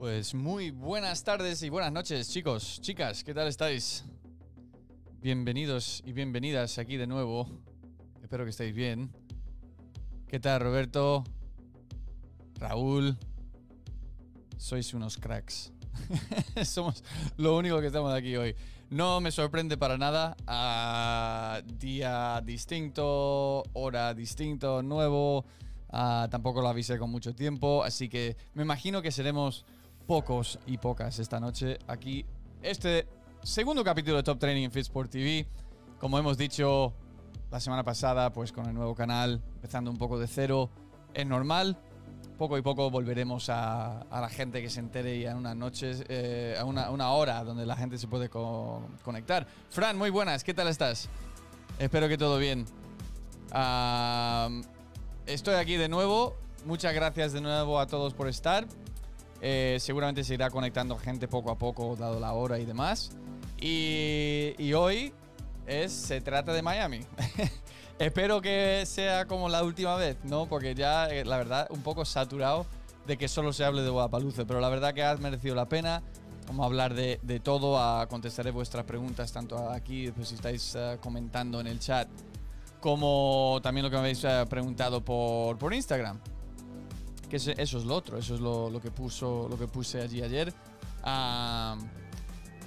Pues muy buenas tardes y buenas noches, chicos, chicas, ¿qué tal estáis? Bienvenidos y bienvenidas aquí de nuevo. Espero que estéis bien. ¿Qué tal, Roberto? Raúl. Sois unos cracks. Somos lo único que estamos aquí hoy. No me sorprende para nada. Ah, día distinto, hora distinto, nuevo. Ah, tampoco lo avisé con mucho tiempo. Así que me imagino que seremos pocos y pocas esta noche aquí. Este segundo capítulo de Top Training en Fitsport TV. Como hemos dicho la semana pasada, pues con el nuevo canal, empezando un poco de cero, es normal. Poco y poco volveremos a, la gente que se entere y a unas noches, eh, a una, una, hora donde la gente se puede co conectar. Fran, muy buenas, ¿qué tal estás? Espero que todo bien. Uh, estoy aquí de nuevo. Muchas gracias de nuevo a todos por estar. Eh, seguramente se irá conectando gente poco a poco, dado la hora y demás. Y, hoy es, se trata de Miami. Espero que sea como la última vez, ¿no? Porque ya, eh, la verdad, un poco saturado de que solo se hable de Guadalupe. Pero la verdad que ha merecido la pena. Vamos hablar de, todo, a contestaré vuestras preguntas, tanto aquí, pues si estáis uh, comentando en el chat, como también lo que me habéis preguntado por Instagram. Que eso es lo otro, eso es lo, lo que, puso, lo que puse allí ayer. Uh,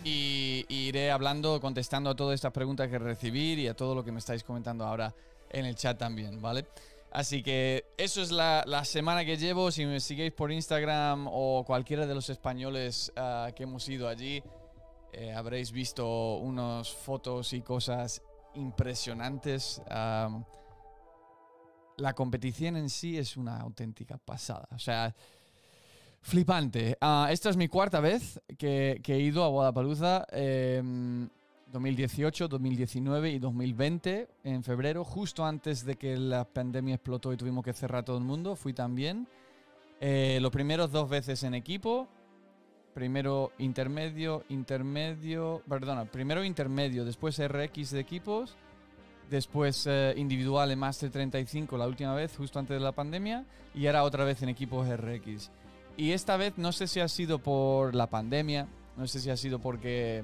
y, y, iré hablando, contestando a todas estas preguntas que recibir y a todo lo que me estáis comentando ahora en el chat también, ¿vale? Así que eso es la, la semana que llevo. Si me seguís por Instagram o cualquiera de los españoles uh, que hemos ido allí, eh, habréis visto unas fotos y cosas impresionantes. Um, la competición en sí es una auténtica pasada. O sea, Flipante. Uh, esta es mi cuarta vez que, que he ido a Guadalajara. Eh, 2018, 2019 y 2020 en febrero, justo antes de que la pandemia explotó y tuvimos que cerrar todo el mundo. Fui también. Eh, los primeros dos veces en equipo. Primero intermedio, intermedio, perdona, primero intermedio, después RX de equipos, después eh, individual en Master 35 la última vez, justo antes de la pandemia, y ahora otra vez en equipos RX. Y esta vez no sé si ha sido por la pandemia, no sé si ha sido porque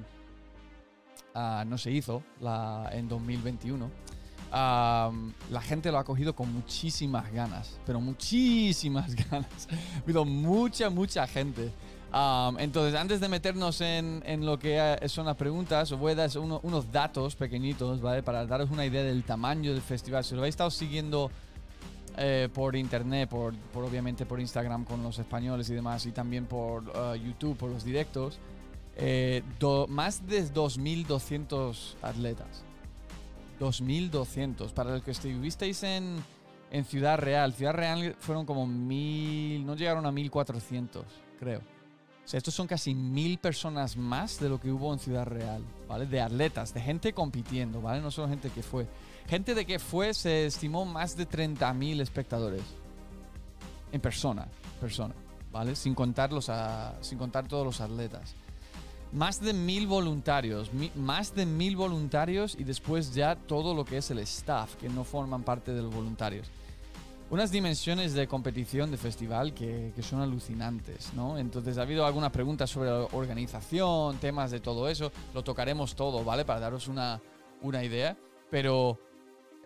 uh, no se hizo la, en 2021. Uh, la gente lo ha cogido con muchísimas ganas, pero muchísimas ganas. Ha habido mucha, mucha gente. Um, entonces, antes de meternos en, lo que son las preguntas, os voy a dar uno, unos datos pequeñitos, ¿vale? Para daros una idea del tamaño del festival. Si lo habéis estado siguiendo eh, por internet, por, obviamente por Instagram con los españoles y demás, y también por uh, YouTube, por los directos, eh, do, más de 2.200 atletas. 2.200. Para los que estuvisteis en, en Ciudad Real, Ciudad Real fueron como 1.000, no llegaron a 1.400, creo. Estos son casi 1.000 personas más de lo que hubo en Ciudad Real, ¿vale? De atletas, de gente compitiendo, ¿vale? No solo gente que fue. Gente de que fue, se estimó más de 30.000 espectadores. En persona, persona, ¿vale? Sin, contar a, sin contar todos los atletas. Más de mil voluntarios, mi, más de mil voluntarios y después ya todo lo que es el staff, que no forman parte de los voluntarios. Unas dimensiones de competición, de festival, que, que son alucinantes, ¿no? Entonces ha habido algunas preguntas sobre organización, temas de todo eso, lo tocaremos todo, ¿vale? Para daros una, una idea, pero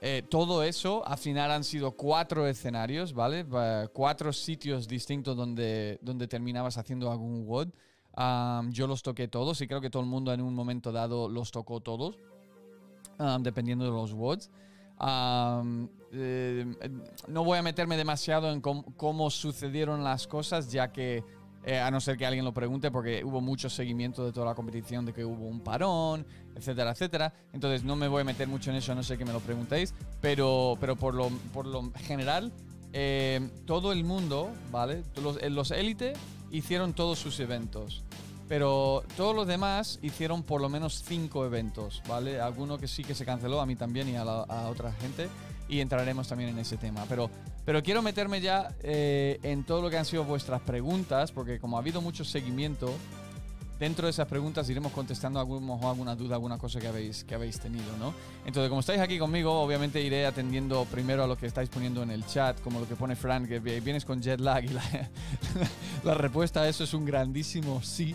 eh, todo eso, al final han sido cuatro escenarios, ¿vale? Cuatro sitios distintos donde, donde terminabas haciendo algún WOD. Um, yo los toqué todos y creo que todo el mundo en un momento dado los tocó todos, um, dependiendo de los WODs. Um, eh, no voy a meterme demasiado en cómo, sucedieron las cosas, ya que eh, a no ser que alguien lo pregunte, porque hubo mucho seguimiento de toda la competición, de que hubo un parón, etcétera, etcétera. Entonces no me voy a meter mucho en eso, a no ser que me lo preguntéis, pero, pero por, lo, por lo general, eh, todo el mundo, ¿vale? Los, los élite hicieron todos sus eventos. Pero todos los demás hicieron por lo menos cinco eventos, ¿vale? Alguno que sí que se canceló, a mí también y a, la, a otra gente. Y entraremos también en ese tema. Pero, pero quiero meterme ya eh, en todo lo que han sido vuestras preguntas, porque como ha habido mucho seguimiento, dentro de esas preguntas iremos contestando alguna, alguna duda, alguna cosa que habéis, que habéis tenido, ¿no? Entonces, como estáis aquí conmigo, obviamente iré atendiendo primero a lo que estáis poniendo en el chat, como lo que pone Frank, que vienes con jet lag y la, la respuesta a eso es un grandísimo sí.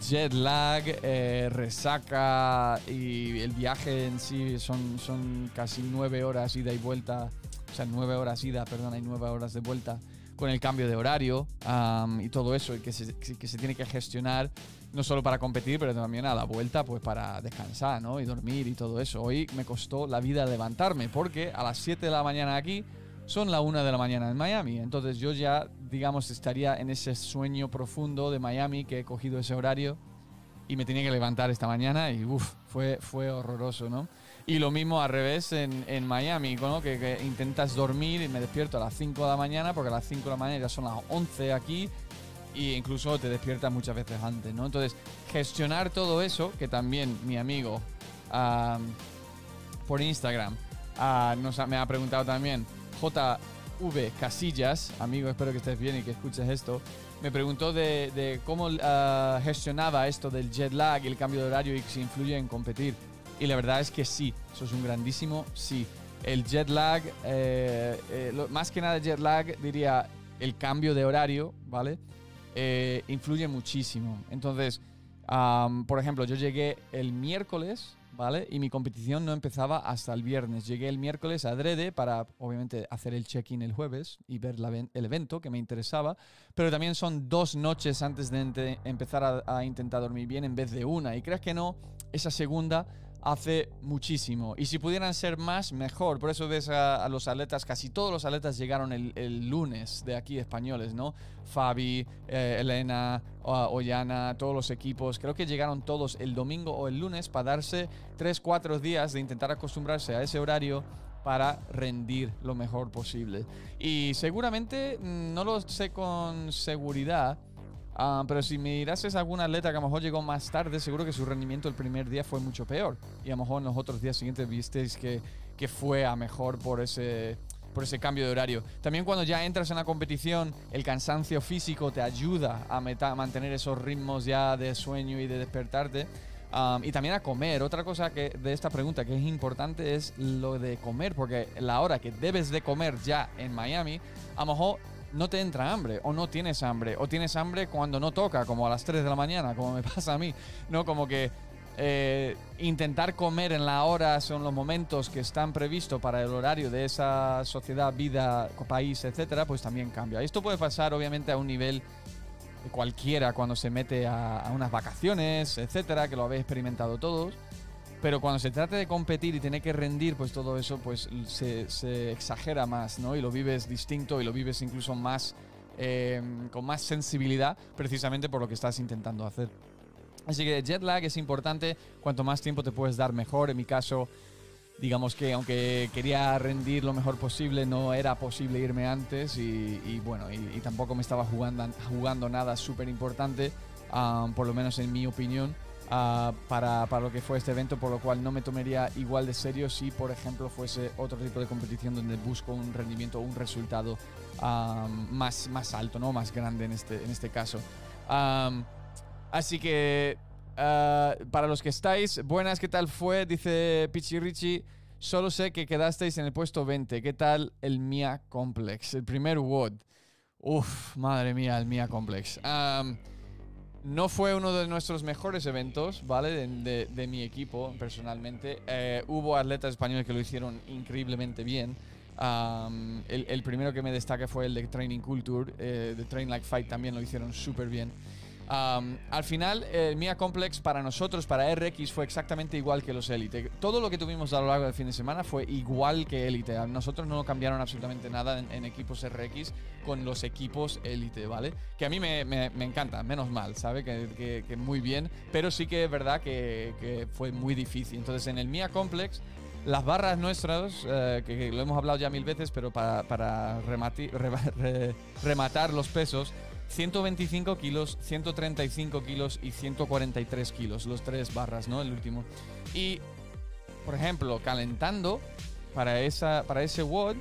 Jet lag, eh, resaca y el viaje en sí son, son casi nueve horas ida y vuelta, o sea, nueve horas ida, perdón, hay nueve horas de vuelta con el cambio de horario y todo eso que se, que se tiene que gestionar no solo para competir, pero también a la vuelta pues para descansar, ¿no? Y dormir y todo eso. Hoy me costó la vida levantarme porque a las 7 de la mañana aquí son la 1 de la mañana en Miami. Entonces yo ya, digamos, estaría en ese sueño profundo de Miami que he cogido ese horario y me tenía que levantar esta mañana y uff, fue, fue horroroso, ¿no? Y lo mismo al revés en, en Miami, ¿no? Que, intentas dormir y me despierto a las 5 de la mañana, porque a las 5 de la mañana ya son las 11 aquí, e incluso te despiertas muchas veces antes, ¿no? Entonces, gestionar todo eso, que también mi amigo por Instagram nos me ha preguntado también, JV Casillas, amigo, espero que estés bien y que escuches esto, me preguntó de, cómo ah, gestionaba esto del jet lag y el cambio de horario y si influye en competir. Y la verdad es que sí, eso es un grandísimo sí. El jet lag, eh, eh, más que nada jet lag, diría el cambio de horario, ¿vale? Eh, influye muchísimo. Entonces, por ejemplo, yo llegué el miércoles, ¿vale? Y mi competición no empezaba hasta el viernes. Llegué el miércoles a Drede para, obviamente, hacer el check-in el jueves y ver el evento que me interesaba. Pero también son dos noches antes de empezar a, a intentar dormir bien en vez de una. Y crees que no, esa segunda hace muchísimo. Y si pudieran ser más, mejor. Por eso ves a, los atletas, casi todos los atletas llegaron el, lunes de aquí españoles, ¿no? Fabi, eh, Elena, Ollana, todos los equipos. Creo que llegaron todos el domingo o el lunes para darse 3, 4 días de intentar acostumbrarse a ese horario para rendir lo mejor posible. Y seguramente, mm, no lo sé con seguridad, Ah, pero si mirases a algún atleta que a lo mejor llegó más tarde, seguro que su rendimiento el primer día fue mucho peor. Y a lo mejor en los otros días siguientes visteis que, que fue a mejor por ese, por ese cambio de horario. También cuando ya entras en la competición, el cansancio físico te ayuda a, mantener esos ritmos ya de sueño y de despertarte. Ah, y también a comer. Otra cosa que de esta pregunta que es importante es lo de comer, porque la hora que debes de comer ya en Miami, a lo mejor no te entra hambre o no tienes hambre o tienes hambre cuando no toca, como a las 3 de la mañana, como me pasa a mí, ¿no? Como que eh, intentar comer en la hora son los momentos que están previstos para el horario de esa sociedad, vida, país, etcétera, pues también cambia. Esto puede pasar obviamente a un nivel cualquiera cuando se mete a, a unas vacaciones, etcétera, que lo habéis experimentado todos. Pero cuando se trata de competir y tener que rendir, pues todo eso pues se, exagera más, ¿no? Y lo vives distinto y lo vives incluso más, eh, con más sensibilidad, precisamente por lo que estás intentando hacer. Así que jet lag es importante, cuanto más tiempo te puedes dar mejor. En mi caso, digamos que aunque quería rendir lo mejor posible, no era posible irme antes y, bueno, y, tampoco me estaba jugando, jugando nada súper importante, ah, por lo menos en mi opinión. Ah, para, para, lo que fue este evento, por lo cual no me tomaría igual de serio si, por ejemplo, fuese otro tipo de competición donde busco un rendimiento o un resultado más, más alto, ¿no? más grande en este, en este caso. así que, ah, para los que estáis, buenas, ¿qué tal fue? Dice Pichi solo sé que quedasteis en el puesto 20. ¿Qué tal el Mia Complex? El primer WOD. Uf, madre mía, el Mia Complex. No fue uno de nuestros mejores eventos, ¿vale? De, mi equipo, personalmente. Eh, hubo atletas españoles que lo hicieron increíblemente bien. el, primero que me destaca fue el de Training Culture, eh, de Train Like Fight también lo hicieron súper bien al final, el Mia Complex para nosotros, para RX, fue exactamente igual que los Elite. Todo lo que tuvimos a lo largo del fin de semana fue igual que Elite. Nosotros no cambiaron absolutamente nada en, equipos RX con los equipos Elite, ¿vale? Que a mí me, encanta, menos mal, ¿sabe? Que, muy bien, pero sí que es verdad que, fue muy difícil. Entonces, en el Mia Complex las barras nuestras, eh, que, lo hemos hablado ya mil veces, pero para, rematar los pesos, 125 kilos, 135 kilos y 143 kilos, los tres barras, ¿no? El último. Y, por ejemplo, calentando para, esa, para ese WOD,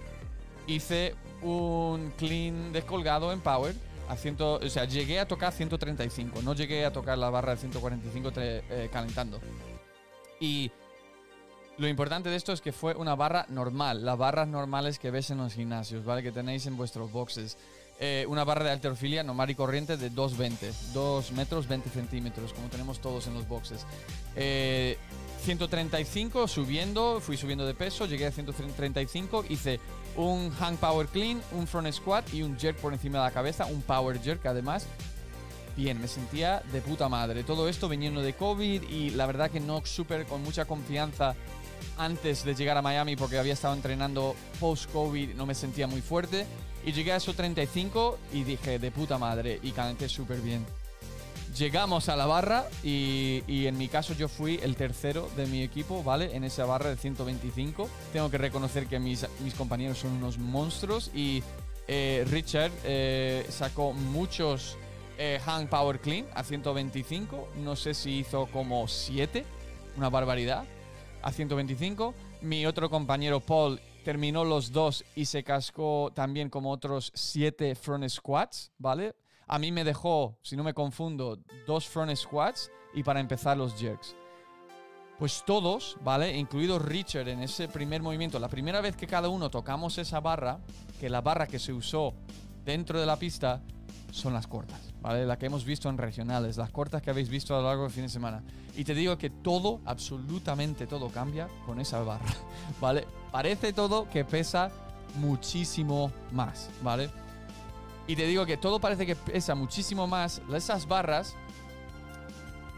hice un clean descolgado en Power A ciento, o sea, llegué a tocar 135, no llegué a tocar la barra de 145 eh, calentando. Y lo importante de esto es que fue una barra normal, las barras normales que ves en los gimnasios, ¿vale? Que tenéis en vuestros boxes. Eh, una barra de alterofilia normal y corriente de 2,20, 2 metros 20 centímetros, como tenemos todos en los boxes. 135 eh, subiendo, fui subiendo de peso, llegué a 135, hice un hang power clean, un front squat y un jerk por encima de la cabeza, un power jerk además. Bien, me sentía de puta madre. Todo esto viniendo de COVID y la verdad que no súper con mucha confianza antes de llegar a Miami porque había estado entrenando post-COVID, no me sentía muy fuerte. Y llegué a esos 35 y dije, de puta madre, y calenté súper bien. Llegamos a la barra y, en mi caso yo fui el tercero de mi equipo, ¿vale? En esa barra de 125. Tengo que reconocer que mis, mis compañeros son unos monstruos y eh, Richard eh, sacó muchos eh, hang power clean a 125. No sé si hizo como 7, una barbaridad, a 125. Mi otro compañero Paul terminó los dos y se cascó también como otros siete front squats, ¿vale? A mí me dejó, si no me confundo, dos front squats y para empezar los jerks. Pues todos, ¿vale? Incluido Richard en ese primer movimiento, la primera vez que cada uno tocamos esa barra, que la barra que se usó dentro de la pista son las cortas, ¿vale? La que hemos visto en regionales, las cortas que habéis visto a lo largo del fin de semana. Y te digo que todo, absolutamente todo cambia con esa barra, ¿vale? Parece todo que pesa muchísimo más, ¿vale? Y te digo que todo parece que pesa muchísimo más. Esas barras,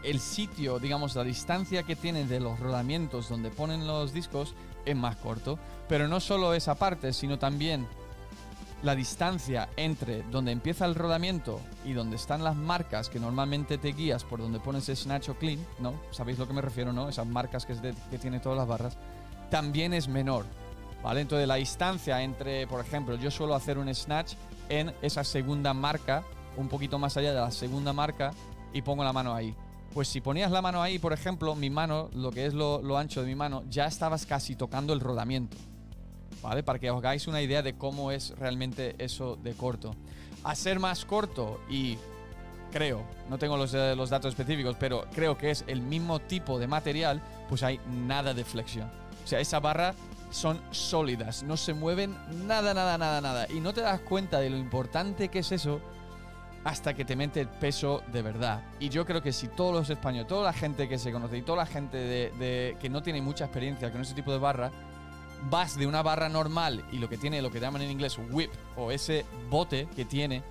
el sitio, digamos, la distancia que tienen de los rodamientos donde ponen los discos es más corto. Pero no solo esa parte, sino también la distancia entre donde empieza el rodamiento y donde están las marcas que normalmente te guías por donde pones snatch o clean, ¿no? ¿Sabéis lo que me refiero, no? Esas marcas que, tiene todas las barras, también es menor, ¿vale? Entonces la distancia entre, por ejemplo, yo suelo hacer un snatch en esa segunda marca, un poquito más allá de la segunda marca, y pongo la mano ahí. Pues si ponías la mano ahí, por ejemplo, mi mano, lo que es lo ancho de mi mano, ya estabas casi tocando el rodamiento. Para que os hagáis una idea de cómo es realmente eso de corto. A ser más corto y creo, no tengo los, eh, los datos específicos, pero creo que es el mismo tipo de material, pues hay nada de flexión. O sea, esa barra son sólidas, no se mueven nada, nada, nada, nada. Y no te das cuenta de lo importante que es eso hasta que te mete el peso de verdad. Y yo creo que si todos los españoles, toda la gente que se conoce y toda la gente de, que no tiene mucha experiencia con ese tipo de barra, vas de una barra normal y lo que tiene, lo que llaman en inglés whip o ese bote que tiene,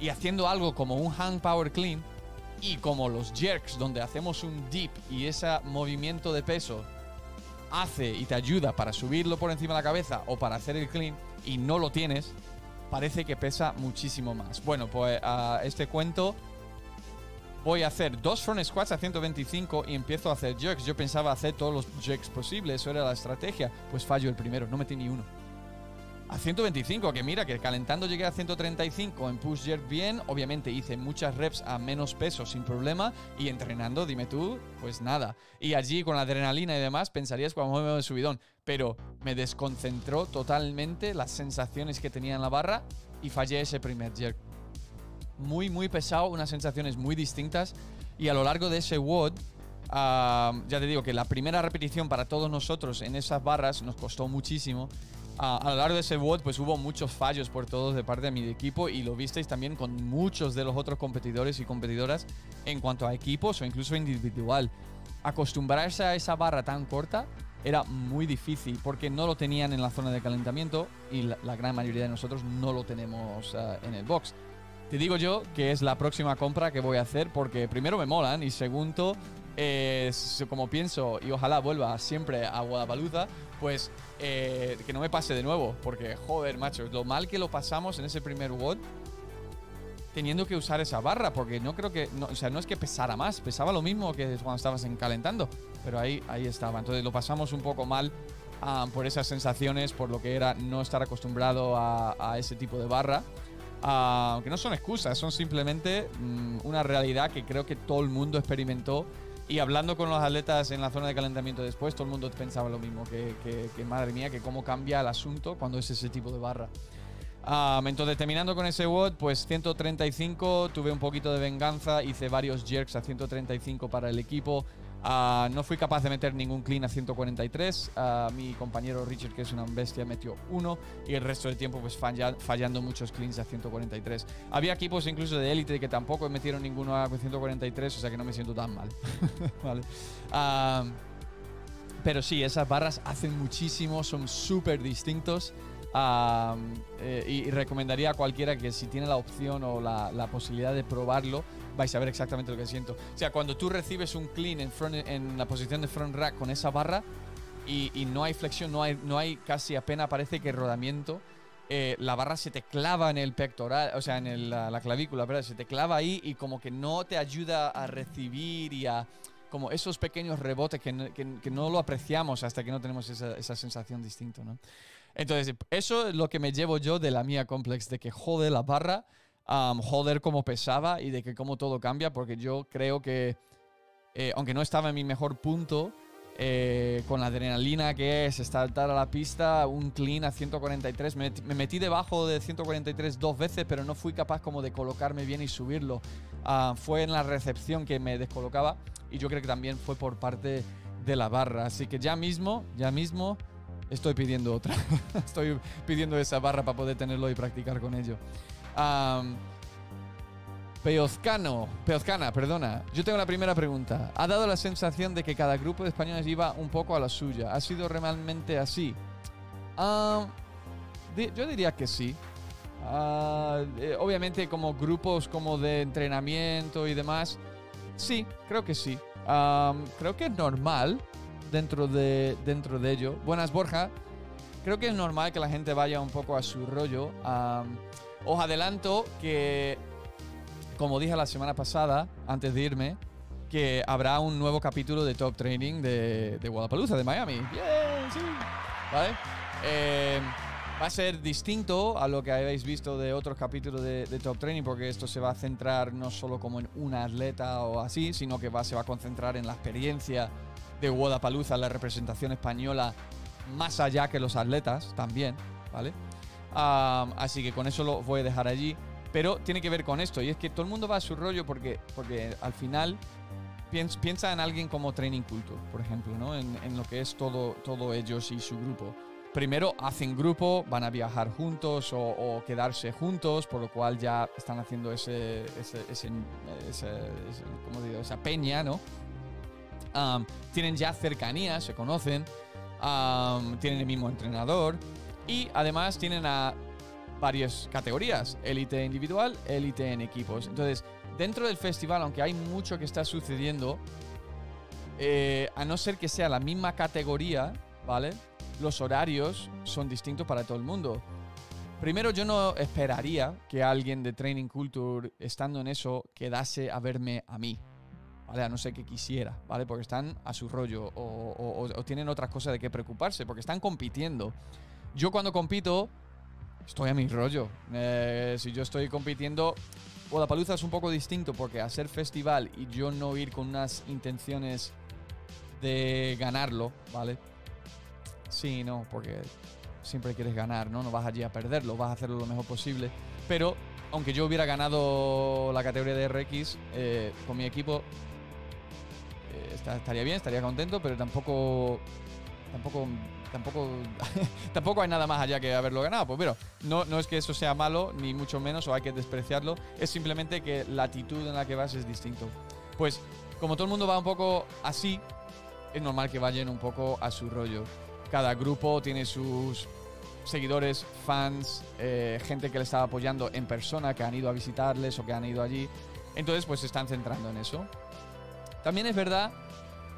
y haciendo algo como un hang power clean y como los jerks donde hacemos un dip y ese movimiento de peso hace y te ayuda para subirlo por encima de la cabeza o para hacer el clean y no lo tienes, parece que pesa muchísimo más. Bueno, pues a este cuento voy a hacer dos front squats a 125 y empiezo a hacer jerks. Yo pensaba hacer todos los jerks posibles, eso era la estrategia. Pues fallo el primero, no metí ni uno. A 125, que mira, que calentando llegué a 135 en push jerk bien. Obviamente hice muchas reps a menos peso sin problema. Y entrenando, dime tú, pues nada. Y allí con la adrenalina y demás, pensarías cuando me de subidón. Pero me desconcentró totalmente las sensaciones que tenía en la barra y fallé ese primer jerk muy, muy pesado, unas sensaciones muy distintas. Y a lo largo de ese WOD, ya te digo que la primera repetición para todos nosotros en esas barras nos costó muchísimo. a lo largo de ese WOD, pues hubo muchos fallos por todos de parte de mi equipo y lo visteis también con muchos de los otros competidores y competidoras en cuanto a equipos o incluso individual. Acostumbrarse a esa barra tan corta era muy difícil porque no lo tenían en la zona de calentamiento y la, gran mayoría de nosotros no lo tenemos ah, en el box. Te digo yo que es la próxima compra que voy a hacer porque primero me molan y segundo, como pienso y ojalá vuelva siempre a Guadalajara, pues eh, que no me pase de nuevo porque joder, macho, lo mal que lo pasamos en ese primer WOD teniendo que usar esa barra porque no creo que, o sea, no es que pesara más, pesaba lo mismo que cuando estabas en calentando, pero ahí, ahí estaba. Entonces lo pasamos un poco mal ah, por esas sensaciones, por lo que era no estar acostumbrado a ese tipo de barra. Ah, que no son excusas, son simplemente mm, una realidad que creo que todo el mundo experimentó. Y hablando con los atletas en la zona de calentamiento después, todo el mundo pensaba lo mismo, que, madre mía, que cómo cambia el asunto cuando es ese tipo de barra. Um, entonces, terminando con ese WOD, pues 135, tuve un poquito de venganza, hice varios jerks a 135 para el equipo. Ah, no fui capaz de meter ningún clean a 143. Ah, mi compañero Richard, que es una bestia, metió uno y el resto del tiempo pues fallando muchos cleans a 143. Había equipos incluso de élite que tampoco metieron ninguno a 143, o sea que no me siento tan mal. Ah, pero sí, esas barras hacen muchísimo, son súper distintos. Eh, y, recomendaría a cualquiera que si tiene la opción o la, posibilidad de probarlo, vais a ver exactamente lo que siento. O sea, cuando tú recibes un clean en, en la posición de front rack con esa barra y, no hay flexión, no hay, casi apenas parece que rodamiento, eh, la barra se te clava en el pectoral, o sea, en la, clavícula, ¿verdad? Se te clava ahí y como que no te ayuda a recibir y a como esos pequeños rebotes que, no lo apreciamos hasta que no tenemos esa, esa sensación distinta, ¿no? Entonces, eso es lo que me llevo yo de la mía complex, de que jode la barra, joder cómo pesaba y de que cómo todo cambia, porque yo creo que, eh, aunque no estaba en mi mejor punto, eh, con la adrenalina que es saltar a la pista, un clean a 143. Me, metí debajo de 143 dos veces, pero no fui capaz como de colocarme bien y subirlo. Ah, fue en la recepción que me descolocaba y yo creo que también fue por parte de la barra. Así que ya mismo, ya mismo estoy pidiendo otra. estoy pidiendo esa barra para poder tenerlo y practicar con ello. Peozcano, Peozcana, perdona. Yo tengo la primera pregunta. ¿Ha dado la sensación de que cada grupo de españoles iba un poco a la suya? ¿Ha sido realmente así? yo diría que sí. Ah, eh, obviamente como grupos como de entrenamiento y demás. Sí, creo que sí. creo que es normal dentro de, dentro de ello. Buenas, Borja. Creo que es normal que la gente vaya un poco a su rollo. os adelanto que, como dije la semana pasada, antes de irme, que habrá un nuevo capítulo de Top Training de, de Guadalajara, de Miami. Bien, sí. ¿Vale? Eh, va a ser distinto a lo que habéis visto de otros capítulos de, Top Training, porque esto se va a centrar no solo como en una atleta o así, sino que va, se va a concentrar en la experiencia de Wodapalooza, la representación española, más allá que los atletas también, ¿vale? así que con eso lo voy a dejar allí. Pero tiene que ver con esto, y es que todo el mundo va a su rollo porque, porque al final piensa, en alguien como Training Culture, por ejemplo, ¿no? En, lo que es todo, todo ellos y su grupo. Primero hacen grupo, van a viajar juntos o, quedarse juntos, por lo cual ya están haciendo ese, ese, ese, esa peña, ¿no? tienen ya cercanía, se conocen, tienen el mismo entrenador y además tienen a varias categorías, élite individual, élite en equipos. Entonces, dentro del festival, aunque hay mucho que está sucediendo, eh, a no ser que sea la misma categoría, ¿vale? Los horarios son distintos para todo el mundo. Primero, yo no esperaría que alguien de Training Culture, estando en eso, quedase a verme a mí. ¿Vale? A no ser que quisiera, ¿vale? Porque están a su rollo o, tienen otras cosas de qué preocuparse, porque están compitiendo. Yo cuando compito, estoy a mi rollo. Eh, si yo estoy compitiendo, Guadalajara es un poco distinto porque hacer festival y yo no ir con unas intenciones de ganarlo, ¿vale? Sí, no, porque siempre quieres ganar, ¿no? No vas allí a perderlo, vas a hacerlo lo mejor posible. Pero aunque yo hubiera ganado la categoría de RX eh, con mi equipo, estaría bien, estaría contento, pero tampoco. Tampoco. Tampoco. tampoco hay nada más allá que haberlo ganado. Pues pero no, no es que eso sea malo, ni mucho menos, o hay que despreciarlo. Es simplemente que la actitud en la que vas es distinto. Pues, como todo el mundo va un poco así, es normal que vayan un poco a su rollo. Cada grupo tiene sus seguidores, fans, eh, gente que le estaba apoyando en persona, que han ido a visitarles o que han ido allí. Entonces, pues se están centrando en eso. También es verdad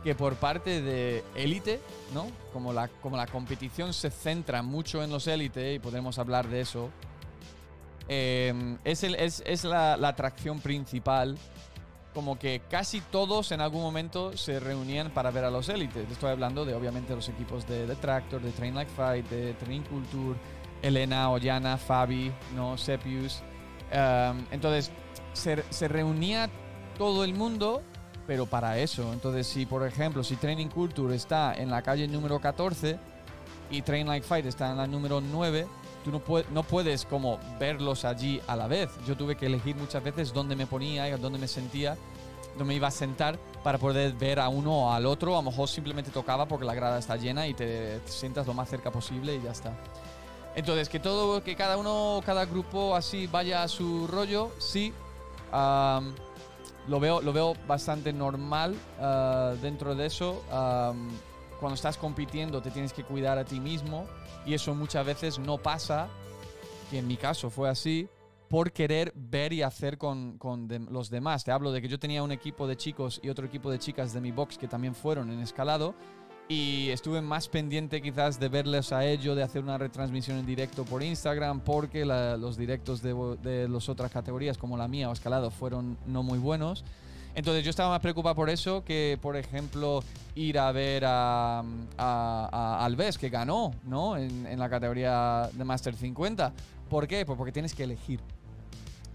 que por parte de élite, ¿no? Como la, como la competición se centra mucho en los élite, y podemos hablar de eso, em, es, el, es, es la, la, atracción principal. Como que casi todos en algún momento se reunían para ver a los élites. Estoy hablando de, obviamente, los equipos de, de Tractor, de Train Like Fight, de Train Culture, Elena, Ollana, Fabi, ¿no? Sepius. Em, entonces, se, se reunía todo el mundo pero para eso. Entonces, si por ejemplo, si Training Culture está en la calle número 14 y Train Like Fight está en la número 9, tú no, puedes, no puedes como verlos allí a la vez. Yo tuve que elegir muchas veces dónde me ponía, y dónde me sentía, dónde me iba a sentar para poder ver a uno o al otro. A lo mejor simplemente tocaba porque la grada está llena y te, sientas lo más cerca posible y ya está. Entonces, que todo, que cada uno, cada grupo así vaya a su rollo, sí. Lo, veo, lo veo bastante normal ah, dentro de eso. cuando estás compitiendo te tienes que cuidar a ti mismo y eso muchas veces no pasa, que en mi caso fue así, por querer ver y hacer con, los demás. Te hablo de que yo tenía un equipo de chicos y otro equipo de chicas de mi box que también fueron en escalado y estuve más pendiente quizás de verles a ellos, de hacer una retransmisión en directo por Instagram, porque los directos de, de las otras categorías como la mía o escalado fueron no muy buenos. Entonces yo estaba más preocupado por eso que, por ejemplo, ir a ver a, a, Alves, que ganó ¿no? En, la categoría de Master 50. ¿Por qué? Pues porque tienes que elegir.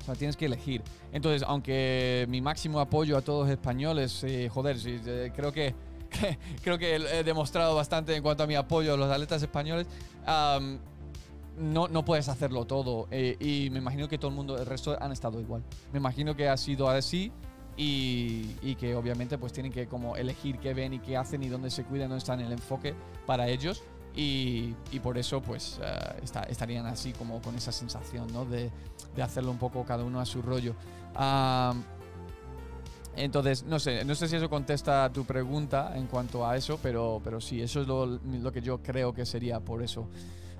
O sea, tienes que elegir. Entonces, aunque mi máximo apoyo a todos los españoles, eh, joder, sí, eh, creo que, creo que he demostrado bastante en cuanto a mi apoyo a los atletas españoles. no, no, puedes hacerlo todo. Eh, y me imagino que todo el mundo, el resto han estado igual. Me imagino que ha sido así y, que obviamente pues tienen que como elegir qué ven y qué hacen y dónde se cuidan, dónde está en el enfoque para ellos y, por eso pues eh, estarían así como con esa sensación ¿no? de, hacerlo un poco cada uno a su rollo. Entonces, no sé, no sé si eso contesta a tu pregunta en cuanto a eso, pero, pero sí, eso es lo, que yo creo que sería por eso.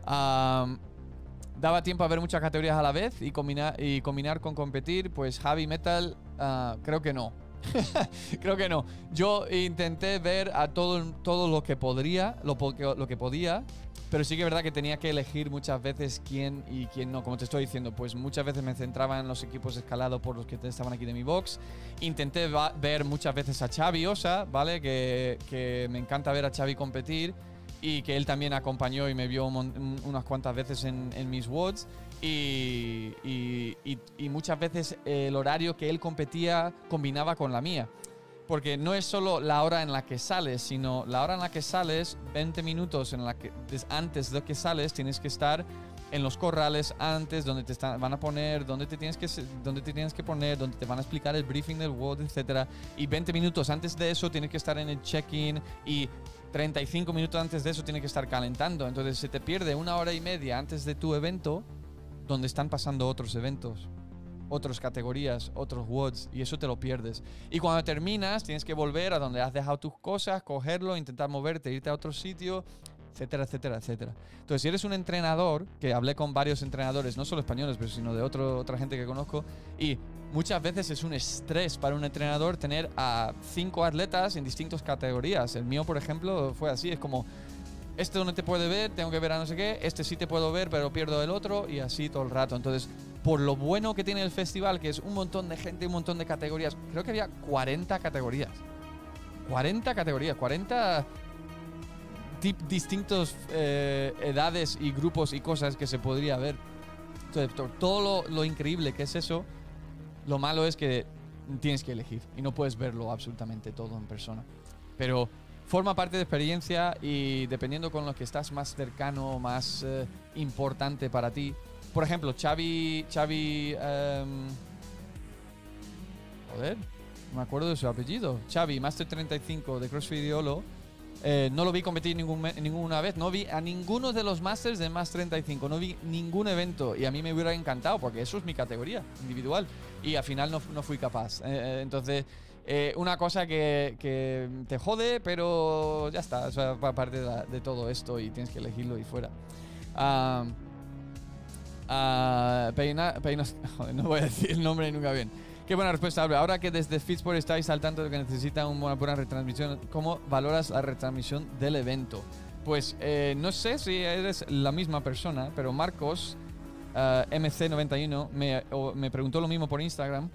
¿Daba tiempo a ver muchas categorías a la vez y combinar, y combinar con competir? Pues Javi Metal, ah, creo que no. creo que no. Yo intenté ver a todo, todo lo que podría, lo, lo que podía, pero sí que es verdad que tenía que elegir muchas veces quién y quién no. Como te estoy diciendo, pues muchas veces me centraba en los equipos escalados por los que estaban aquí de mi box. Intenté ver muchas veces a Xavi Osa, ¿vale? Que, que me encanta ver a Xavi competir y que él también acompañó y me vio unas cuantas veces en, mis WODs y, muchas veces el horario que él competía combinaba con la mía. Porque no es solo la hora en la que sales, sino la hora en la que sales, 20 minutos en la que, antes de que sales, tienes que estar en los corrales antes, donde te van a poner, donde te, tienes que, donde te tienes que poner, donde te van a explicar el briefing del WOD, etc. Y 20 minutos antes de eso tienes que estar en el check-in y 35 minutos antes de eso tiene que estar calentando. Entonces se te pierde una hora y media antes de tu evento donde están pasando otros eventos, otras categorías, otros WODs y eso te lo pierdes. Y cuando terminas tienes que volver a donde has dejado tus cosas, cogerlo, intentar moverte, irte a otro sitio, etcétera, etcétera, etcétera. Entonces si eres un entrenador, que hablé con varios entrenadores, no solo españoles, pero sino de otro, otra gente que conozco, y muchas veces es un estrés para un entrenador tener a cinco atletas en distintas categorías. El mío, por ejemplo, fue así. Es como, este no te puede ver, tengo que ver a no sé qué, este sí te puedo ver, pero pierdo el otro y así todo el rato. Entonces, por lo bueno que tiene el festival, que es un montón de gente, un montón de categorías, creo que había 40 categorías. 40 categorías, 40 distintos eh, edades y grupos y cosas que se podría ver. Entonces, todo lo increíble que es eso, lo malo es que tienes que elegir y no puedes verlo absolutamente todo en persona. Pero forma parte de experiencia y dependiendo con lo que estás más cercano, más eh, importante para ti. Por ejemplo, Xavi, Xavi, um, joder, me acuerdo de su apellido. Xavi, Master 35 de CrossFit Yolo eh, no lo vi competir ningún, ninguna vez, no vi a ninguno de los Masters de más 35, no vi ningún evento y a mí me hubiera encantado porque eso es mi categoría individual y al final no, no fui capaz. Eh, eh, una cosa que, te jode, pero ya está, o sea, parte de, todo esto y tienes que elegirlo y fuera. Uh, peina, no voy a decir el nombre nunca bien. Qué buena respuesta, Ahora que desde Fitsport estáis al tanto de que necesita una buena retransmisión, ¿cómo valoras la retransmisión del evento? Pues eh, no sé si eres la misma persona, pero Marcos, eh, MC91, me, me, preguntó lo mismo por Instagram.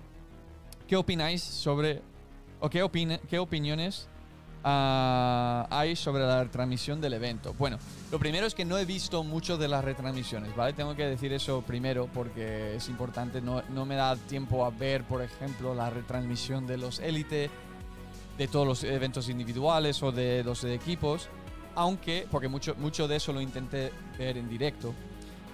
¿Qué opináis sobre, o qué, opine, qué opiniones Ah, hay sobre la retransmisión del evento? Bueno, lo primero es que no he visto mucho de las retransmisiones, ¿vale? Tengo que decir eso primero porque es importante. No, no me da tiempo a ver, por ejemplo, la retransmisión de los élite, de todos los eventos individuales o de los equipos, aunque, porque mucho, mucho de eso lo intenté ver en directo.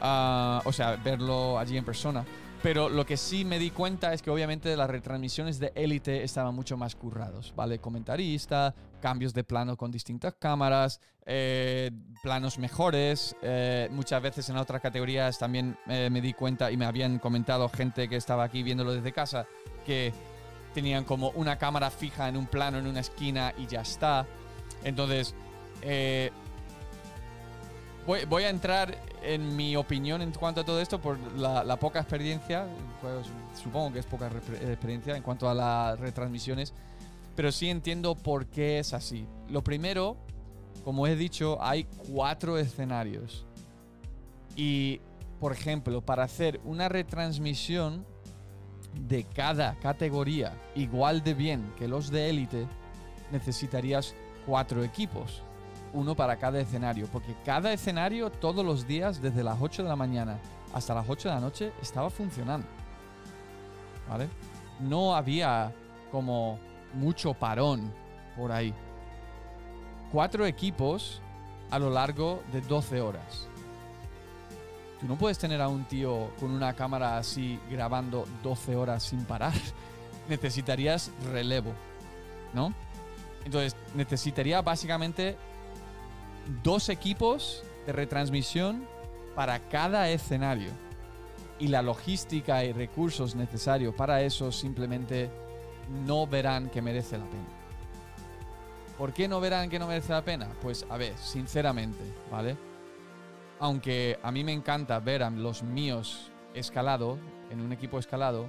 Ah, o sea, verlo allí en persona. Pero lo que sí me di cuenta es que obviamente las retransmisiones de élite estaban mucho más currados, ¿vale? Comentarista, cambios de plano con distintas cámaras, eh, planos mejores. eh, muchas veces en otras categorías también eh, me di cuenta y me habían comentado gente que estaba aquí viéndolo desde casa que tenían como una cámara fija en un plano en una esquina y ya está. Entonces, voy, voy a entrar en mi opinión en cuanto a todo esto por la, poca experiencia, pues, supongo que es poca experiencia en cuanto a las retransmisiones, pero sí entiendo por qué es así. Lo primero, como he dicho, hay cuatro escenarios. Y, por ejemplo, para hacer una retransmisión de cada categoría igual de bien que los de élite, necesitarías cuatro equipos. Uno para cada escenario, porque cada escenario todos los días, desde las 8 de la mañana hasta las 8 de la noche, estaba funcionando. ¿Vale? No había como mucho parón por ahí. Cuatro equipos a lo largo de 12 horas. Tú no puedes tener a un tío con una cámara así grabando 12 horas sin parar. Necesitarías relevo, ¿no? Entonces, necesitaría básicamente dos equipos de retransmisión para cada escenario. Y la logística y recursos necesarios para eso simplemente no verán que merece la pena. ¿Por qué no verán que no merece la pena? Pues a ver, sinceramente, ¿vale? Aunque a mí me encanta ver a los míos escalado, en un equipo escalado,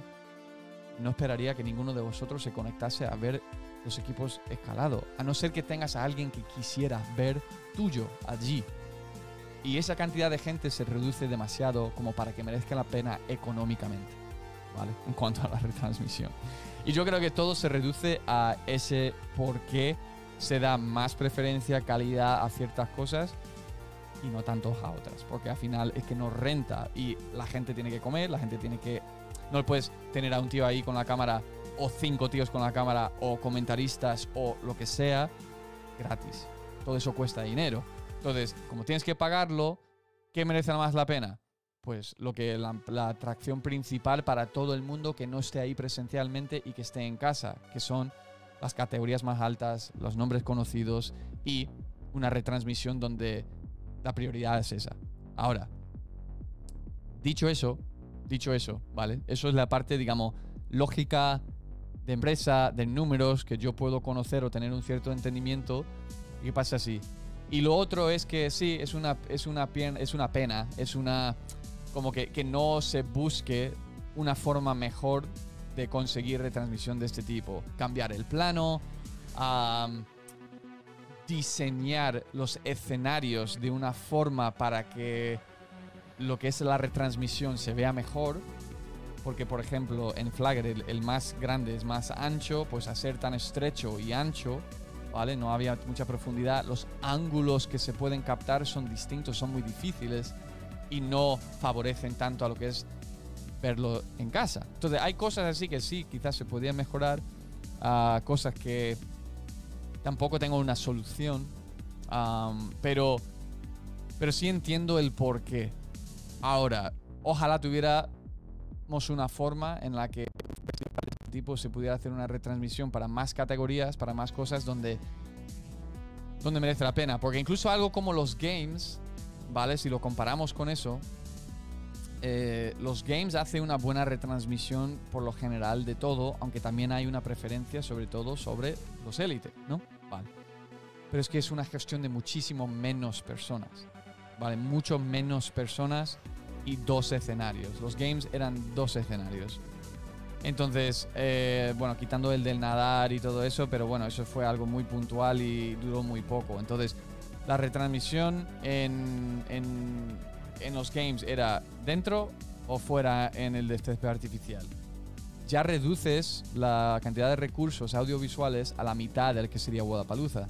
no esperaría que ninguno de vosotros se conectase a ver los equipos escalado, a no ser que tengas a alguien que quisiera ver tuyo allí. Y esa cantidad de gente se reduce demasiado como para que merezca la pena económicamente, ¿vale? En cuanto a la retransmisión. Y yo creo que todo se reduce a ese por qué se da más preferencia, calidad a ciertas cosas y no tanto a otras. Porque al final es que no renta y la gente tiene que comer, la gente tiene que... No puedes tener a un tío ahí con la cámara o cinco tíos con la cámara o comentaristas o lo que sea gratis. Todo eso cuesta dinero. Entonces, como tienes que pagarlo, ¿qué merece más la pena? Pues lo que la, la atracción principal para todo el mundo que no esté ahí presencialmente y que esté en casa, que son las categorías más altas, los nombres conocidos y una retransmisión donde la prioridad es esa. Ahora, dicho eso, dicho eso, ¿vale? Eso es la parte, digamos, lógica de empresa, de números que yo puedo conocer o tener un cierto entendimiento y pasa así. Y lo otro es que sí, es una, es una, es una pena, es una. como que, que no se busque una forma mejor de conseguir retransmisión de este tipo. Cambiar el plano, am, diseñar los escenarios de una forma para que lo que es la retransmisión se vea mejor. Porque, por ejemplo, en Flagger el, el más grande es más ancho, pues hacer tan estrecho y ancho, ¿vale? No había mucha profundidad. Los ángulos que se pueden captar son distintos, son muy difíciles y no favorecen tanto a lo que es verlo en casa. Entonces, hay cosas así que sí, quizás se podían mejorar, ah, cosas que tampoco tengo una solución, am, pero, pero sí entiendo el por qué. Ahora, ojalá tuviéramos una forma en la que este tipo se pudiera hacer una retransmisión para más categorías, para más cosas donde, donde merece la pena. Porque incluso algo como los games, ¿vale? Si lo comparamos con eso, eh, los games hacen una buena retransmisión por lo general de todo, aunque también hay una preferencia sobre todo sobre los élite, ¿no? Vale. Pero es que es una gestión de muchísimo menos personas, ¿vale? Mucho menos personas y dos escenarios. Los games eran dos escenarios. Entonces, eh, bueno, quitando el del nadar y todo eso, pero bueno, eso fue algo muy puntual y duró muy poco. Entonces, la retransmisión en, en, en los games era dentro o fuera en el despego artificial. Ya reduces la cantidad de recursos audiovisuales a la mitad del que sería Wodapalooza.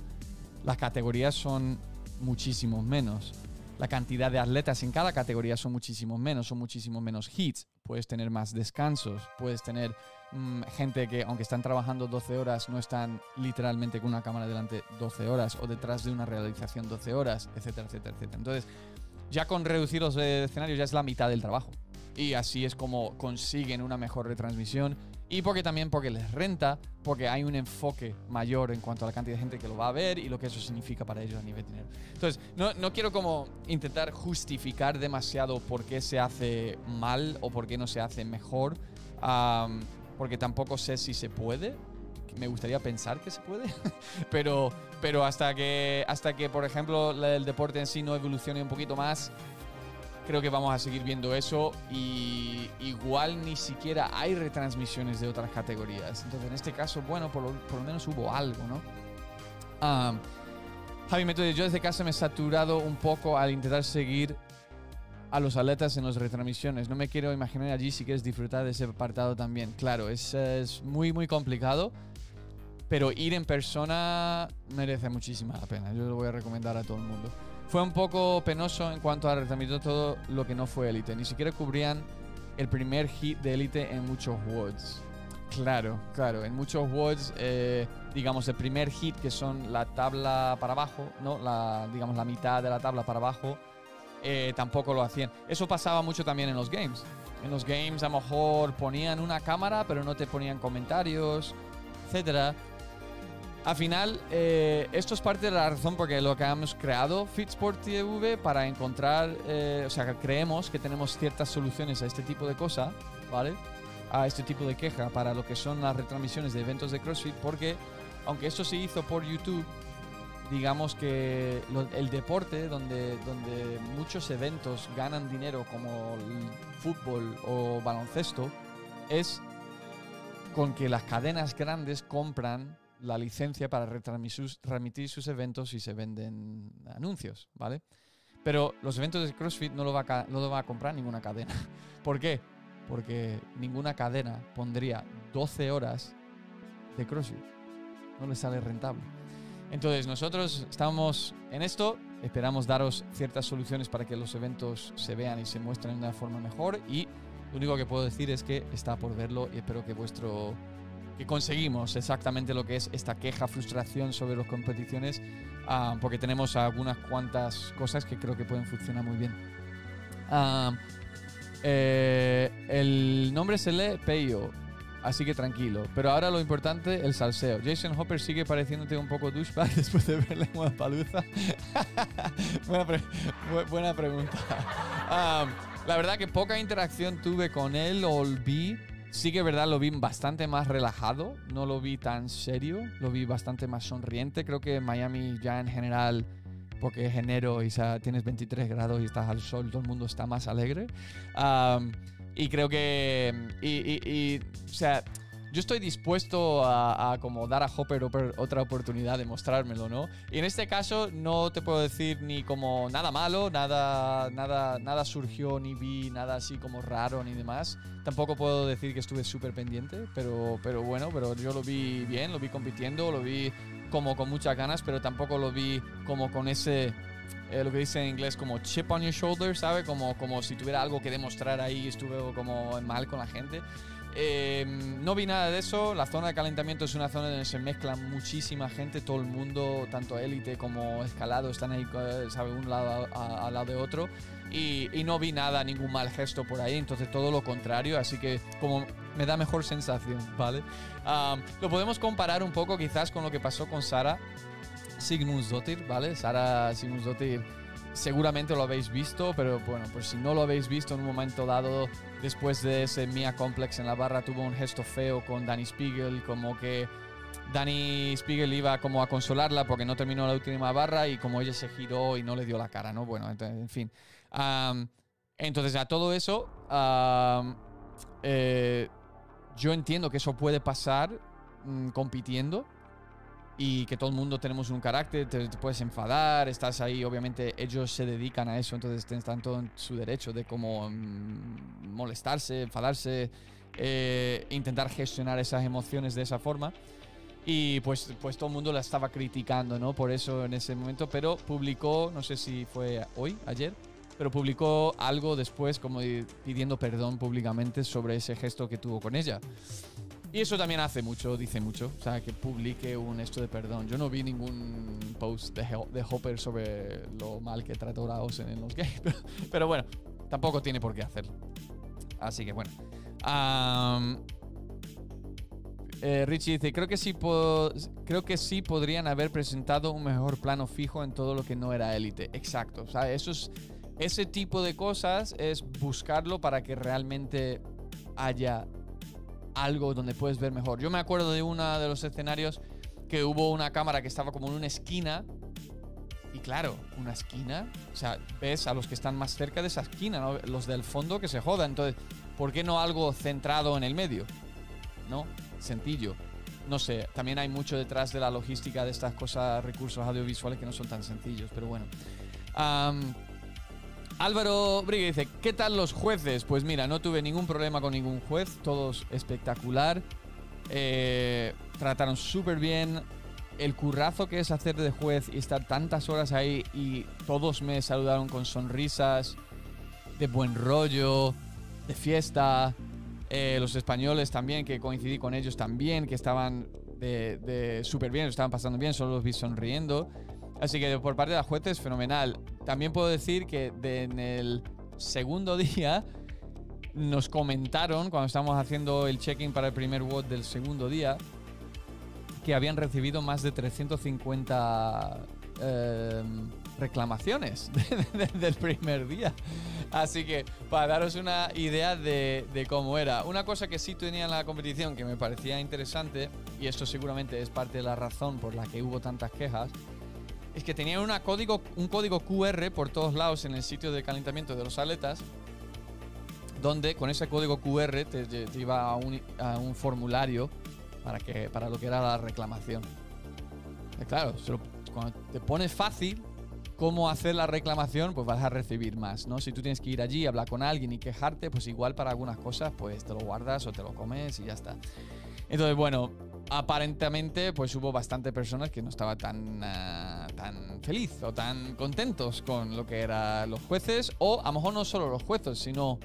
Las categorías son muchísimo menos. La cantidad de atletas en cada categoría son muchísimo menos, son muchísimo menos hits. Puedes tener más descansos, puedes tener mm, gente que aunque están trabajando 12 horas no están literalmente con una cámara delante 12 horas o detrás de una realización 12 horas, etcétera, etcétera, etcétera. Entonces, ya con reducir los escenarios ya es la mitad del trabajo. Y así es como consiguen una mejor retransmisión. Y porque también porque les renta, porque hay un enfoque mayor en cuanto a la cantidad de gente que lo va a ver y lo que eso significa para ellos a nivel de dinero. Entonces, no, no quiero como intentar justificar demasiado por qué se hace mal o por qué no se hace mejor, porque tampoco sé si se puede. Me gustaría pensar que se puede, pero, pero hasta, que, hasta que, por ejemplo, el deporte en sí no evolucione un poquito más, creo que vamos a seguir viendo eso y igual ni siquiera hay retransmisiones de otras categorías. Entonces, en este caso, bueno, por lo, menos hubo algo, ¿no? Javi Método, yo desde casa me he saturado un poco al intentar seguir a los atletas en las retransmisiones. No me quiero imaginar allí si quieres disfrutar de ese apartado también. Claro, es, es muy, muy complicado, pero ir en persona merece muchísima la pena. Yo lo voy a recomendar a todo el mundo. Fue un poco penoso en cuanto a retransmitir todo lo que no fue Elite. Ni siquiera cubrían el primer hit de Elite en muchos WODs. Claro, claro. En muchos WODs, eh, digamos, el primer hit, que son la tabla para abajo, ¿no? La, digamos, la mitad de la tabla para abajo, eh, tampoco lo hacían. Eso pasaba mucho también en los games. En los games a lo mejor ponían una cámara, pero no te ponían comentarios, etcétera. Al final, eh, esto es parte de la razón porque lo que hemos creado Fitsport TV para encontrar, eh, o sea, creemos que tenemos ciertas soluciones a este tipo de cosas, ¿vale? A este tipo de queja para lo que son las retransmisiones de eventos de CrossFit, porque aunque esto se hizo por YouTube, digamos que el deporte donde, donde muchos eventos ganan dinero como el fútbol o baloncesto es con que las cadenas grandes compran la licencia para retransmitir sus eventos y se venden anuncios, ¿vale? Pero los eventos de CrossFit no lo va a, no lo va a comprar ninguna cadena. ¿Por qué? Porque ninguna cadena pondría 12 horas de CrossFit. No le sale rentable. Entonces nosotros estamos en esto, esperamos daros ciertas soluciones para que los eventos se vean y se muestren de una forma mejor y lo único que puedo decir es que está por verlo y espero que vuestro que conseguimos exactamente lo que es esta queja, frustración sobre las competiciones, ah, porque tenemos algunas cuantas cosas que creo que pueden funcionar muy bien. Ah, eh, el nombre se lee Peyo, así que tranquilo. Pero ahora lo importante, el salseo. Jason Hopper sigue pareciéndote un poco douchebag después de verle en paluza. buena, buena, pregunta. Ah, la verdad que poca interacción tuve con él, o Sí que verdad lo vi bastante más relajado, no lo vi tan serio, lo vi bastante más sonriente. Creo que Miami ya en general, porque es enero y tienes 23 grados y estás al sol, todo el mundo está más alegre. y creo que... y, o sea, yo estoy dispuesto a, como dar a Hopper otra oportunidad de mostrármelo, ¿no? Y en este caso no te puedo decir ni como nada malo, nada, nada, nada surgió, ni vi nada así como raro ni demás. Tampoco puedo decir que estuve súper pendiente, pero, pero bueno, pero yo lo vi bien, lo vi compitiendo, lo vi como con muchas ganas, pero tampoco lo vi como con ese eh, lo que dice en inglés como chip on your shoulder, ¿sabe? Como, como si tuviera algo que demostrar ahí, estuve como mal con la gente. Em, no vi nada de eso. La zona de calentamiento es una zona donde se mezcla muchísima gente, todo el mundo, tanto élite como escalado, están ahí, eh, ¿sabe? Un lado al lado de otro. Y, no vi nada, ningún mal gesto por ahí. Entonces, todo lo contrario. Así que, como me da mejor sensación, ¿vale? lo podemos comparar un poco, quizás, con lo que pasó con Sara Sigmundsdottir, ¿vale? Sara Sigmundsdottir seguramente lo habéis visto, pero bueno, pues si no lo habéis visto en un momento dado, después de ese Mia Complex en la barra, tuvo un gesto feo con Danny Spiegel, como que Danny Spiegel iba como a consolarla porque no terminó la última barra y como ella se giró y no le dio la cara, ¿no? Bueno, en fin. entonces, a todo eso, eh, yo entiendo que eso puede pasar mm, compitiendo y que todo el mundo tenemos un carácter, te, puedes enfadar, estás ahí, obviamente ellos se dedican a eso, entonces están todo en su derecho de como mm, molestarse, enfadarse, eh, intentar gestionar esas emociones de esa forma. Y pues, pues todo el mundo la estaba criticando, ¿no? Por eso en ese momento, pero publicó, no sé si fue hoy, ayer, pero publicó algo después como pidiendo perdón públicamente sobre ese gesto que tuvo con ella. Y eso también hace mucho, dice mucho. O sea, que publique un esto de perdón. Yo no vi ningún post de, de Hopper sobre lo mal que trató a Osen en los games. Pero, bueno, tampoco tiene por qué hacerlo. Así que bueno. Eh, Richie dice, creo que, sí creo que sí podrían haber presentado un mejor plano fijo en todo lo que no era élite. Exacto. O sea, eso es, ese tipo de cosas es buscarlo para que realmente haya algo donde puedes ver mejor. Yo me acuerdo de uno de los escenarios que hubo una cámara que estaba como en una esquina. Y claro, una esquina. O sea, ves a los que están más cerca de esa esquina, los del fondo que se jodan. Entonces, ¿por qué no algo centrado en el medio? ¿No? Sencillo. No sé, también hay mucho detrás de la logística de estas cosas, recursos audiovisuales que no son tan sencillos, pero bueno. Álvaro Brigue dice, ¿qué tal los jueces? Pues mira, no tuve ningún problema con ningún juez, todos espectacular. Eh, trataron súper bien. El currazo que es hacer de juez y estar tantas horas ahí y todos me saludaron con sonrisas, de buen rollo, de fiesta. Eh, los españoles también, que coincidí con ellos también, que estaban de, de súper bien, estaban pasando bien, solo los vi sonriendo. Así que por parte de los jueces, fenomenal. También puedo decir que en el segundo día nos comentaron, cuando estábamos haciendo el check-in para el primer WOD del segundo día, que habían recibido más de 350 em, reclamaciones del primer día. Así que para daros una idea de, de, cómo era. Una cosa que sí tenía en la competición que me parecía interesante, y esto seguramente es parte de la razón por la que hubo tantas quejas, es que tenían una código, un código QR por todos lados en el sitio de calentamiento de los aletas, donde con ese código QR te, iba a un, formulario para, que, para lo que era la reclamación. claro, cuando te pones fácil cómo hacer la reclamación, pues vas a recibir más, ¿no? Si tú tienes que ir allí, hablar con alguien y quejarte, pues igual para algunas cosas, pues te lo guardas o te lo comes y ya está. Entonces, bueno, aparentemente pues hubo bastante personas que no estaban tan, uh, tan feliz o tan contentos con lo que eran los jueces o a lo mejor no solo los jueces, sino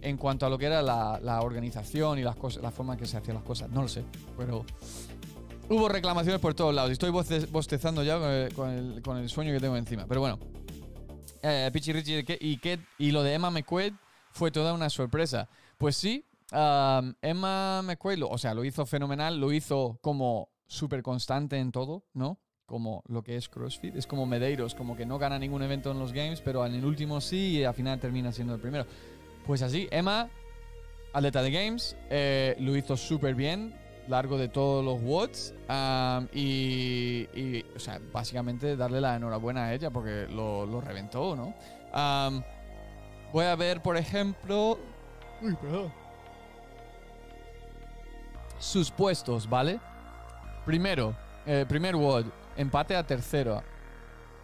en cuanto a lo que era la, organización y las cosas, la forma en que se hacían las cosas. No lo sé, pero hubo reclamaciones por todos lados. Estoy bostezando ya con el, con el, sueño que tengo encima. Pero bueno, eh, Pichi Richie y, y lo de Emma McQuaid fue toda una sorpresa. Pues sí, Emma McQuaid, o sea, lo hizo fenomenal, lo hizo como súper constante en todo, ¿no? Como lo que es CrossFit. Es como Medeiros, como que no gana ningún evento en los games, pero en el último sí y al final termina siendo el primero. Pues así, Emma, atleta de games, eh, lo hizo súper bien, largo de todos los watts. y, o sea, básicamente darle la enhorabuena a ella porque lo, reventó, ¿no? voy a ver, por ejemplo. Uy, perdón sus puestos, ¿vale? Primero, eh, primer WOD, empate a tercero.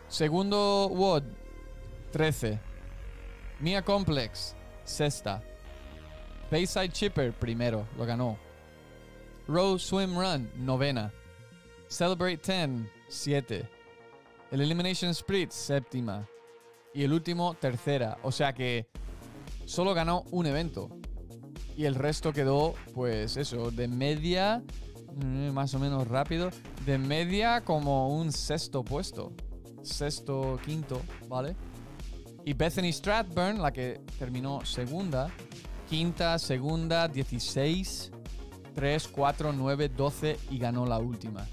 Segundo WOD, 13. Mia Complex, sexta. Bayside Chipper, primero, lo ganó. Row Swim Run, novena. Celebrate 10, siete. El Elimination Split, séptima. Y el último, tercera. O sea que solo ganó un evento. Y el resto quedó, pues eso, de media, mm, más o menos rápido, de media como un sexto puesto. Sexto, quinto, ¿vale? Y Bethany Stratburn, la que terminó segunda, quinta, segunda, 16, 3, 4, 9, 12 y ganó la última.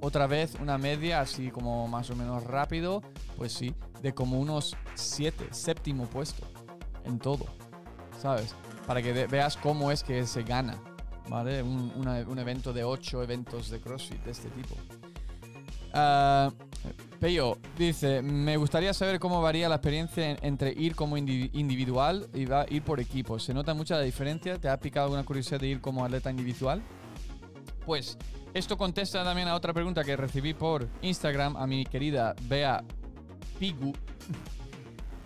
Otra vez una media así como más o menos rápido, pues sí, de como unos 7, séptimo puesto en todo, ¿sabes? Para que veas cómo es que se gana, ¿vale? Un, evento de ocho eventos de CrossFit de este tipo. Uh, Peyo dice, me gustaría saber cómo varía la experiencia entre ir como individual y ir por equipo. ¿Se nota mucha la diferencia? ¿Te ha picado alguna curiosidad de ir como atleta individual? Pues esto contesta también a otra pregunta que recibí por Instagram a mi querida Bea Pigu.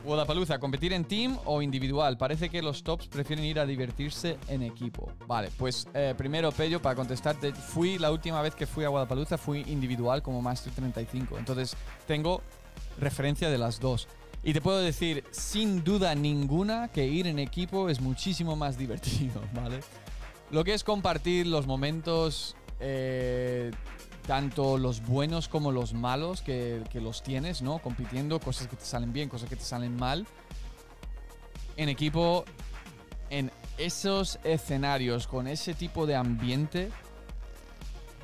Wodapalooza, ¿competir en team o individual? Parece que los tops prefieren ir a divertirse en equipo. Vale, pues eh, primero, Pello, para contestarte, fui la última vez que fui a Guadalajara, fui individual como Master 35. Entonces, tengo referencia de las dos. Y te puedo decir, sin duda ninguna, que ir en equipo es muchísimo más divertido, ¿vale? lo que es compartir los momentos, eh, tanto los buenos como los malos que, que los tienes, ¿no? Compitiendo, cosas que te salen bien, cosas que te salen mal. En equipo, en esos escenarios, con ese tipo de ambiente,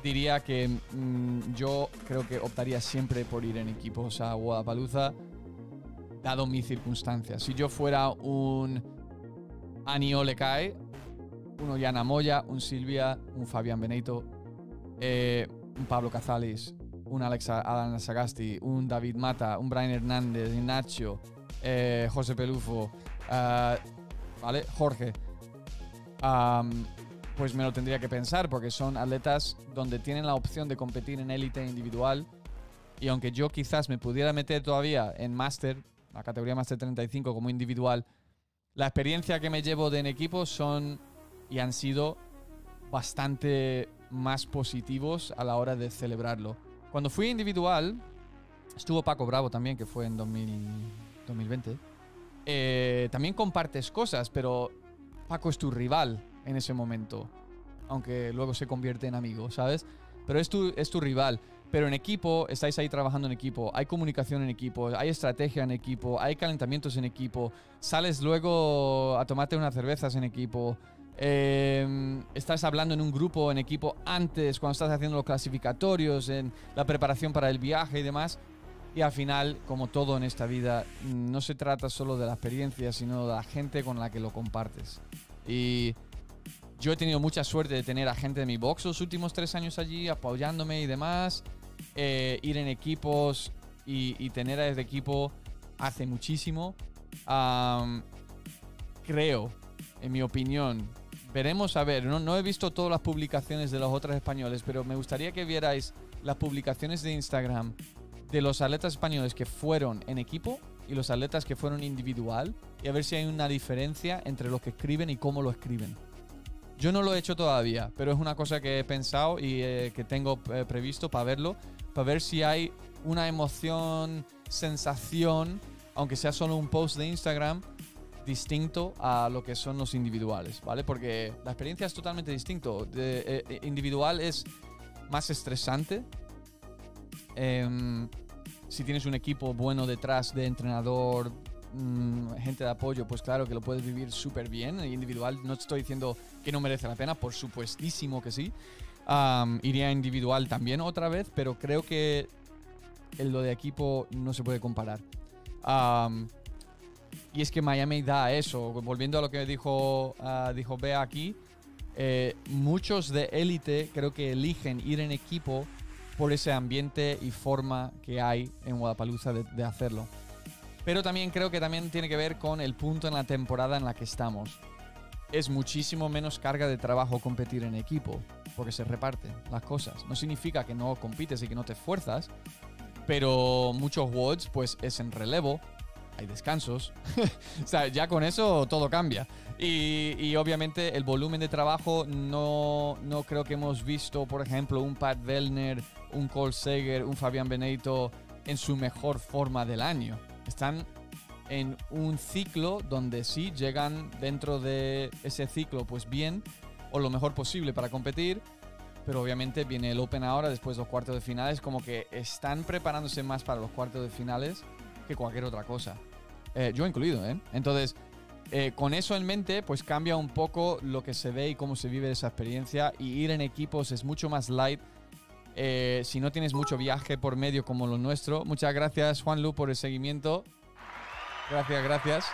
diría que mm, yo creo que optaría siempre por ir en equipos a Guadalajara, dado mis circunstancias. Si yo fuera un Ani Olecae, un Ollana Moya, un Silvia, un Fabián Benito, eh, un Pablo Cazalis, un Alexa Alan Sagasti, un David Mata, un Brian Hernández, Nacho, eh, José Pelufo, uh, ¿vale? Jorge. Pues me lo tendría que pensar porque son atletas donde tienen la opción de competir en élite individual. Y aunque yo quizás me pudiera meter todavía en máster, la categoría máster 35 como individual, la experiencia que me llevo de en equipo son y han sido bastante más positivos a la hora de celebrarlo. Cuando fui individual, estuvo Paco Bravo también, que fue en 2020. Eh, también compartes cosas, pero Paco es tu rival en ese momento. Aunque luego se convierte en amigo, ¿sabes? Pero es tu, es tu rival. Pero en equipo, estáis ahí trabajando en equipo, hay comunicación en equipo, hay estrategia en equipo, hay calentamientos en equipo, sales luego a tomarte unas cervezas en equipo, em, estás hablando en un grupo, en equipo, antes, cuando estás haciendo los clasificatorios, en la preparación para el viaje y demás. Y al final, como todo en esta vida, no se trata solo de la experiencia, sino de la gente con la que lo compartes. Y yo he tenido mucha suerte de tener a gente de mi box los últimos tres años allí apoyándome y demás. Eh, ir en equipos y, tener a ese equipo hace muchísimo. creo, en mi opinión, veremos a ver. No, no he visto todas las publicaciones de los otros españoles, pero me gustaría que vierais las publicaciones de Instagram de los atletas españoles que fueron en equipo y los atletas que fueron individual y a ver si hay una diferencia entre lo que escriben y cómo lo escriben. Yo no lo he hecho todavía, pero es una cosa que he pensado y eh, que tengo eh, previsto para verlo, para ver si hay una emoción, sensación, aunque sea solo un post de Instagram, distinto a lo que son los individuales, ¿vale? Porque la experiencia es totalmente distinto. Eh, individual es más estresante. Em, si tienes un equipo bueno detrás de entrenador, Mm, gente de apoyo, pues claro que lo puedes vivir súper bien. Individual, no estoy diciendo que no merece la pena, por supuestísimo que sí. iría individual también otra vez, pero creo que lo de equipo no se puede comparar. Y es que Miami da eso. Volviendo a lo que dijo, uh, dijo Bea aquí, eh, muchos de élite creo que eligen ir en equipo por ese ambiente y forma que hay en Guadalajara de hacerlo. Pero también creo que también tiene que ver con el punto en la temporada en la que estamos. Es muchísimo menos carga de trabajo competir en equipo, porque se reparten las cosas. No significa que no compites y que no te esfuerzas, pero muchos WODs pues es en relevo, hay descansos. o sea, ya con eso todo cambia. Y, obviamente el volumen de trabajo no, no, creo que hemos visto, por ejemplo, un Pat Wellner, un Cole Seger, un Fabián Benito en su mejor forma del año están en un ciclo donde sí llegan dentro de ese ciclo pues bien o lo mejor posible para competir, pero obviamente viene el Open ahora después de los cuartos de finales, como que están preparándose más para los cuartos de finales que cualquier otra cosa. Eh, yo incluido, ¿eh? Entonces, eh, con eso en mente, pues cambia un poco lo que se ve y cómo se vive esa experiencia y ir en equipos es mucho más light eh, si no tienes mucho viaje por medio como lo nuestro. Muchas gracias, Juan Lu, por el seguimiento. Gracias, gracias.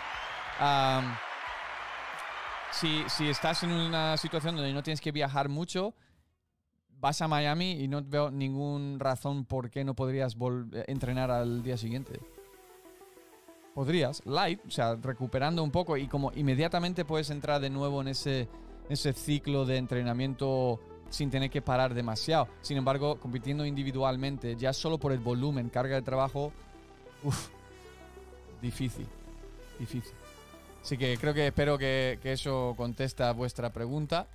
si, si, estás en una situación donde no tienes que viajar mucho, vas a Miami y no veo ninguna razón por qué no podrías entrenar al día siguiente. Podrías, light, o sea, recuperando un poco y como inmediatamente puedes entrar de nuevo en ese, ese ciclo de entrenamiento sin tener que parar demasiado. Sin embargo, compitiendo individualmente, ya solo por el volumen, carga de trabajo, uff, difícil, difícil. Así que creo que espero que, eso contesta a vuestra pregunta.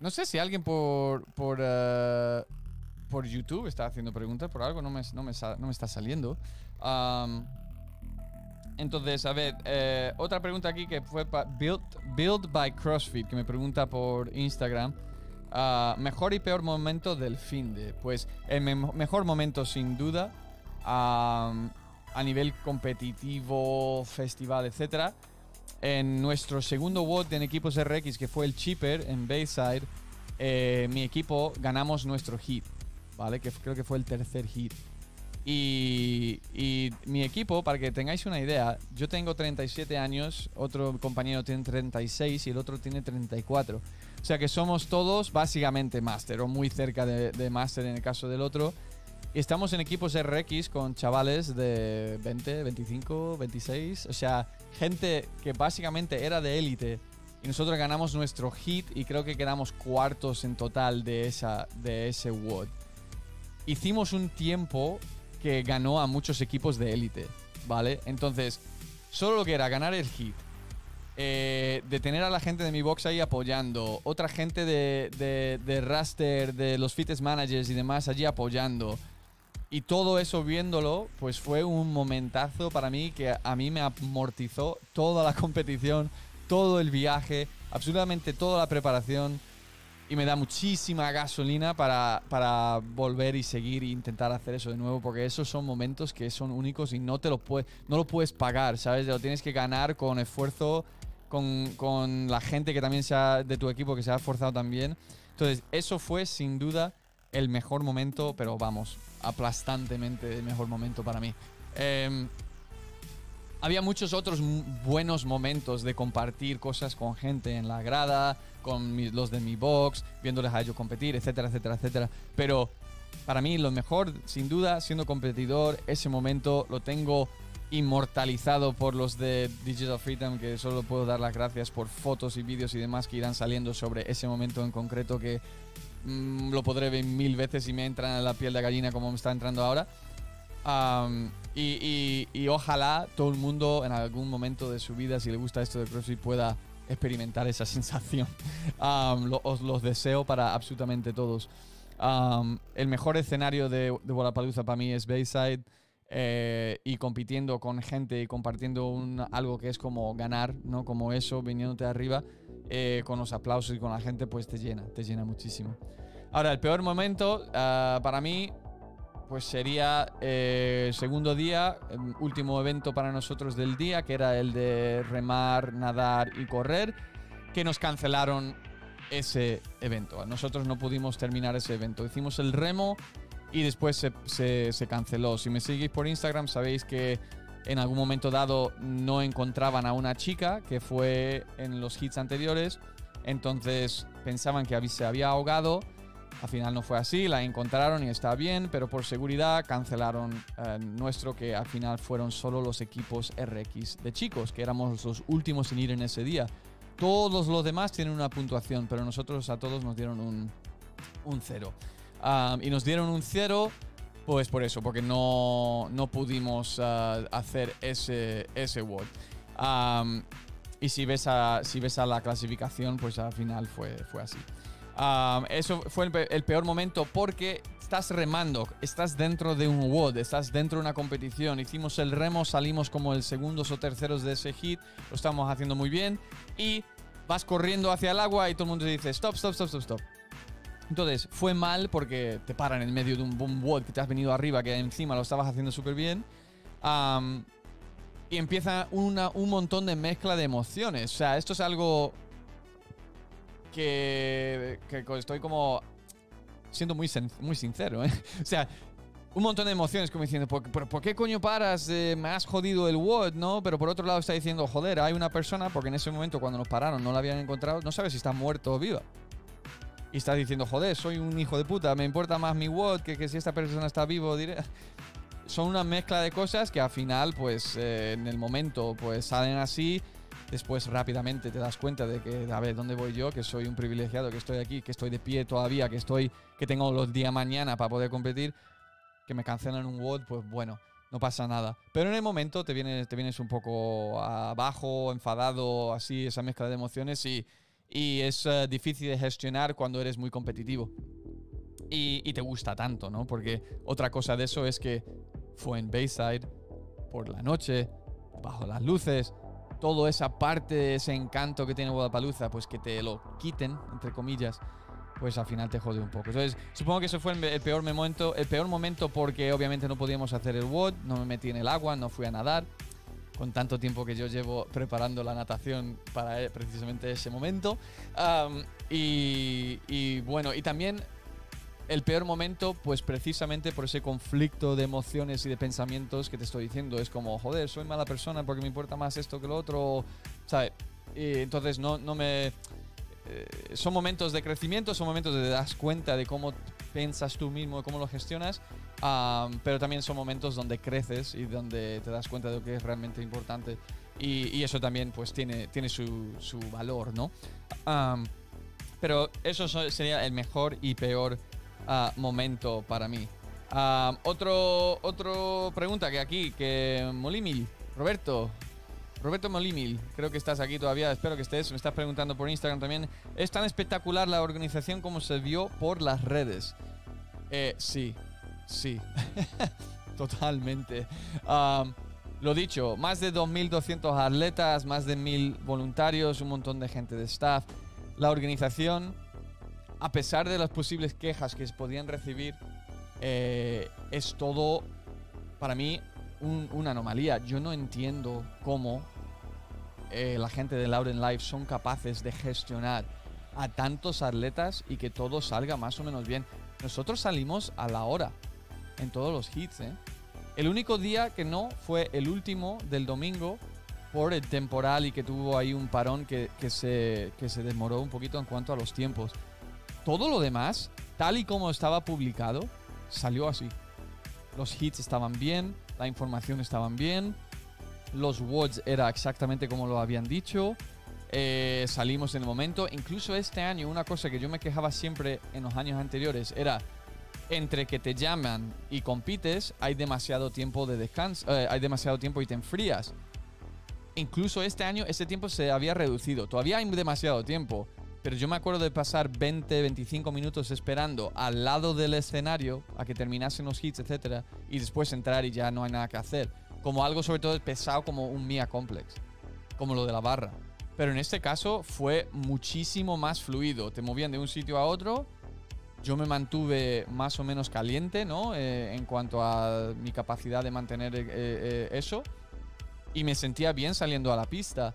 no sé si alguien por por, eh, por YouTube está haciendo preguntas por algo, no me, no me, está saliendo. Entonces, a ver, eh, otra pregunta aquí que fue Build, Build by CrossFit, que me pregunta por Instagram. Ah, mejor y peor momento del fin de. Pues el mejor momento, sin duda, a nivel competitivo, festival, etcétera. En nuestro segundo WOD en equipos RX, que fue el Cheaper en Bayside, eh, mi equipo ganamos nuestro hit, ¿vale? Que creo que fue el tercer hit. Y, mi equipo, para que tengáis una idea, yo tengo 37 años, otro compañero tiene 36 y el otro tiene 34. O sea que somos todos básicamente máster o muy cerca de, de máster en el caso del otro. Y estamos en equipos RX con chavales de 20, 25, 26. O sea, gente que básicamente era de élite. Y nosotros ganamos nuestro hit y creo que quedamos cuartos en total de, esa, de ese WOD. Hicimos un tiempo que ganó a muchos equipos de élite, ¿vale? Entonces, solo lo que era ganar el hit, eh, de tener a la gente de mi box ahí apoyando, otra gente de, de, de raster, de los fitness managers y demás allí apoyando. Y todo eso viéndolo, pues fue un momentazo para mí que a mí me amortizó toda la competición, todo el viaje, absolutamente toda la preparación y me da muchísima gasolina para, para, volver y seguir e intentar hacer eso de nuevo, porque esos son momentos que son únicos y no te lo puedes, no lo puedes pagar, ¿sabes? Lo tienes que ganar con esfuerzo, con, con la gente que también sea de tu equipo que se ha esforzado también. Entonces, eso fue sin duda el mejor momento, pero vamos, aplastantemente el mejor momento para mí. Eh, había muchos otros buenos momentos de compartir cosas con gente en la grada, con los de mi box, viéndoles a ellos competir, etcétera, etcétera, etcétera. Pero para mí lo mejor, sin duda, siendo competidor, ese momento lo tengo inmortalizado por los de Digital Freedom, que solo puedo dar las gracias por fotos y vídeos y demás que irán saliendo sobre ese momento en concreto que mm, lo podré ver mil veces y me entra en la piel de gallina como me está entrando ahora y, ojalá todo el mundo en algún momento de su vida, si le gusta esto de CrossFit, pueda experimentar esa sensación. os los deseo para absolutamente todos. el mejor escenario de, de Wallapalooza para mí es Bayside. Eh, y compitiendo con gente y compartiendo algo que es como ganar, ¿no? Como eso, viniéndote arriba, eh, con los aplausos y con la gente, pues te llena, te llena muchísimo. Ahora, el peor momento ah, para mí pues sería eh, segundo día, em, último evento para nosotros del día, que era el de remar, nadar y correr, que nos cancelaron ese evento. Nosotros no pudimos terminar ese evento. Hicimos el remo y después se canceló. Si me seguís por Instagram sabéis que en algún momento dado no encontraban a una chica que fue en los hits anteriores. Entonces pensaban que se había ahogado al final no fue así, la encontraron y está bien, pero por seguridad cancelaron eh, nuestro, que al final fueron solo los equipos RX de chicos, que éramos los últimos en ir en ese día. Todos los demás tienen una puntuación, pero nosotros a todos nos dieron un, cero. y nos dieron un cero, pues por eso, porque no, no pudimos eh, hacer ese, ese WOD. y si ves, a, si ves a la clasificación, pues al final fue, fue así eso fue el, peor momento porque estás remando, estás dentro de un WOD, estás dentro de una competición. Hicimos el remo, salimos como el segundos o terceros de ese hit, lo estamos haciendo muy bien y vas corriendo hacia el agua y todo el mundo te dice stop, stop, stop, stop, stop. Entonces, fue mal porque te paran en medio de un boom WOD que te has venido arriba, que encima lo estabas haciendo súper bien. y empieza una, un montón de mezcla de emociones. O sea, esto es algo que, estoy como siendo muy, muy sincero, ¿eh? O sea, un montón de emociones como diciendo, ¿por, por, qué coño paras? Eh, me has jodido el WOD, ¿no? Pero por otro lado está diciendo, joder, hay una persona, porque en ese momento cuando nos pararon no la habían encontrado, no sabes si está muerto o viva. Y está diciendo, joder, soy un hijo de puta, me importa más mi WOD que, que si esta persona está vivo, diré. Son una mezcla de cosas que al final, pues, eh, en el momento, pues salen así después rápidamente te das cuenta de que, a ver, ¿dónde voy yo? Que soy un privilegiado, que estoy aquí, que estoy de pie todavía, que estoy, que tengo los días mañana para poder competir, que me cancelan un WOD, pues bueno, no pasa nada. Pero en el momento te vienes, te vienes un poco abajo, enfadado, así, esa mezcla de emociones y, y es eh, difícil de gestionar cuando eres muy competitivo. Y, y te gusta tanto, ¿no? Porque otra cosa de eso es que fue en Bayside por la noche, bajo las luces, toda esa parte, ese encanto que tiene Guadalajara, pues que te lo quiten, entre comillas, pues al final te jode un poco. Entonces, supongo que ese fue el, peor momento, el peor momento porque obviamente no podíamos hacer el WOD, no me metí en el agua, no fui a nadar, con tanto tiempo que yo llevo preparando la natación para eh, precisamente ese momento. y bueno, y también el peor momento, pues precisamente por ese conflicto de emociones y de pensamientos que te estoy diciendo. Es como, joder, soy mala persona porque me importa más esto que lo otro, ¿sabes? Y entonces no, no me... Eh, son momentos de crecimiento, son momentos de te das cuenta de cómo piensas tú mismo, cómo lo gestionas, pero también son momentos donde creces y donde te das cuenta de lo que es realmente importante. Y, eso también pues tiene, tiene su, su valor, ¿no? pero eso sería el mejor y peor momento para mí. otro, otro pregunta que aquí, que Molimil, Roberto, Roberto Molimil, creo que estás aquí todavía, espero que estés, me estás preguntando por Instagram también. ¿Es tan espectacular la organización como se vio por las redes? Eh, sí, sí, totalmente. lo dicho, más de 2.200 atletas, más de 1.000 voluntarios, un montón de gente de staff. La organización a pesar de las posibles quejas que se podían recibir, eh, es todo, para mí, una anomalía. Yo no entiendo cómo eh, la gente de Lauren Life son capaces de gestionar a tantos atletas y que todo salga más o menos bien. Nosotros salimos a la hora en todos los hits. ¿eh? El único día que no fue el último del domingo por el temporal y que tuvo ahí un parón que, se, que se demoró un poquito en cuanto a los tiempos. Todo lo demás, tal y como estaba publicado, salió así. Los hits estaban bien, la información estaban bien, los WODs era exactamente como lo habían dicho, eh, salimos en el momento. Incluso este año, una cosa que yo me quejaba siempre en los años anteriores era entre que te llaman y compites, hay demasiado tiempo de descanso, eh, hay demasiado tiempo y te enfrías. Incluso este año ese tiempo se había reducido. Todavía hay demasiado tiempo, pero yo me acuerdo de pasar 20, 25 minutos esperando al lado del escenario a que terminasen los hits, etcétera, y después entrar y ya no hay nada que hacer. Como algo sobre todo pesado como un Mia Complex, como lo de la barra. Pero en este caso fue muchísimo más fluido. Te movían de un sitio a otro. Yo me mantuve más o menos caliente, ¿no? Eh, en cuanto a mi capacidad de mantener eh, eh, eso. Y me sentía bien saliendo a la pista.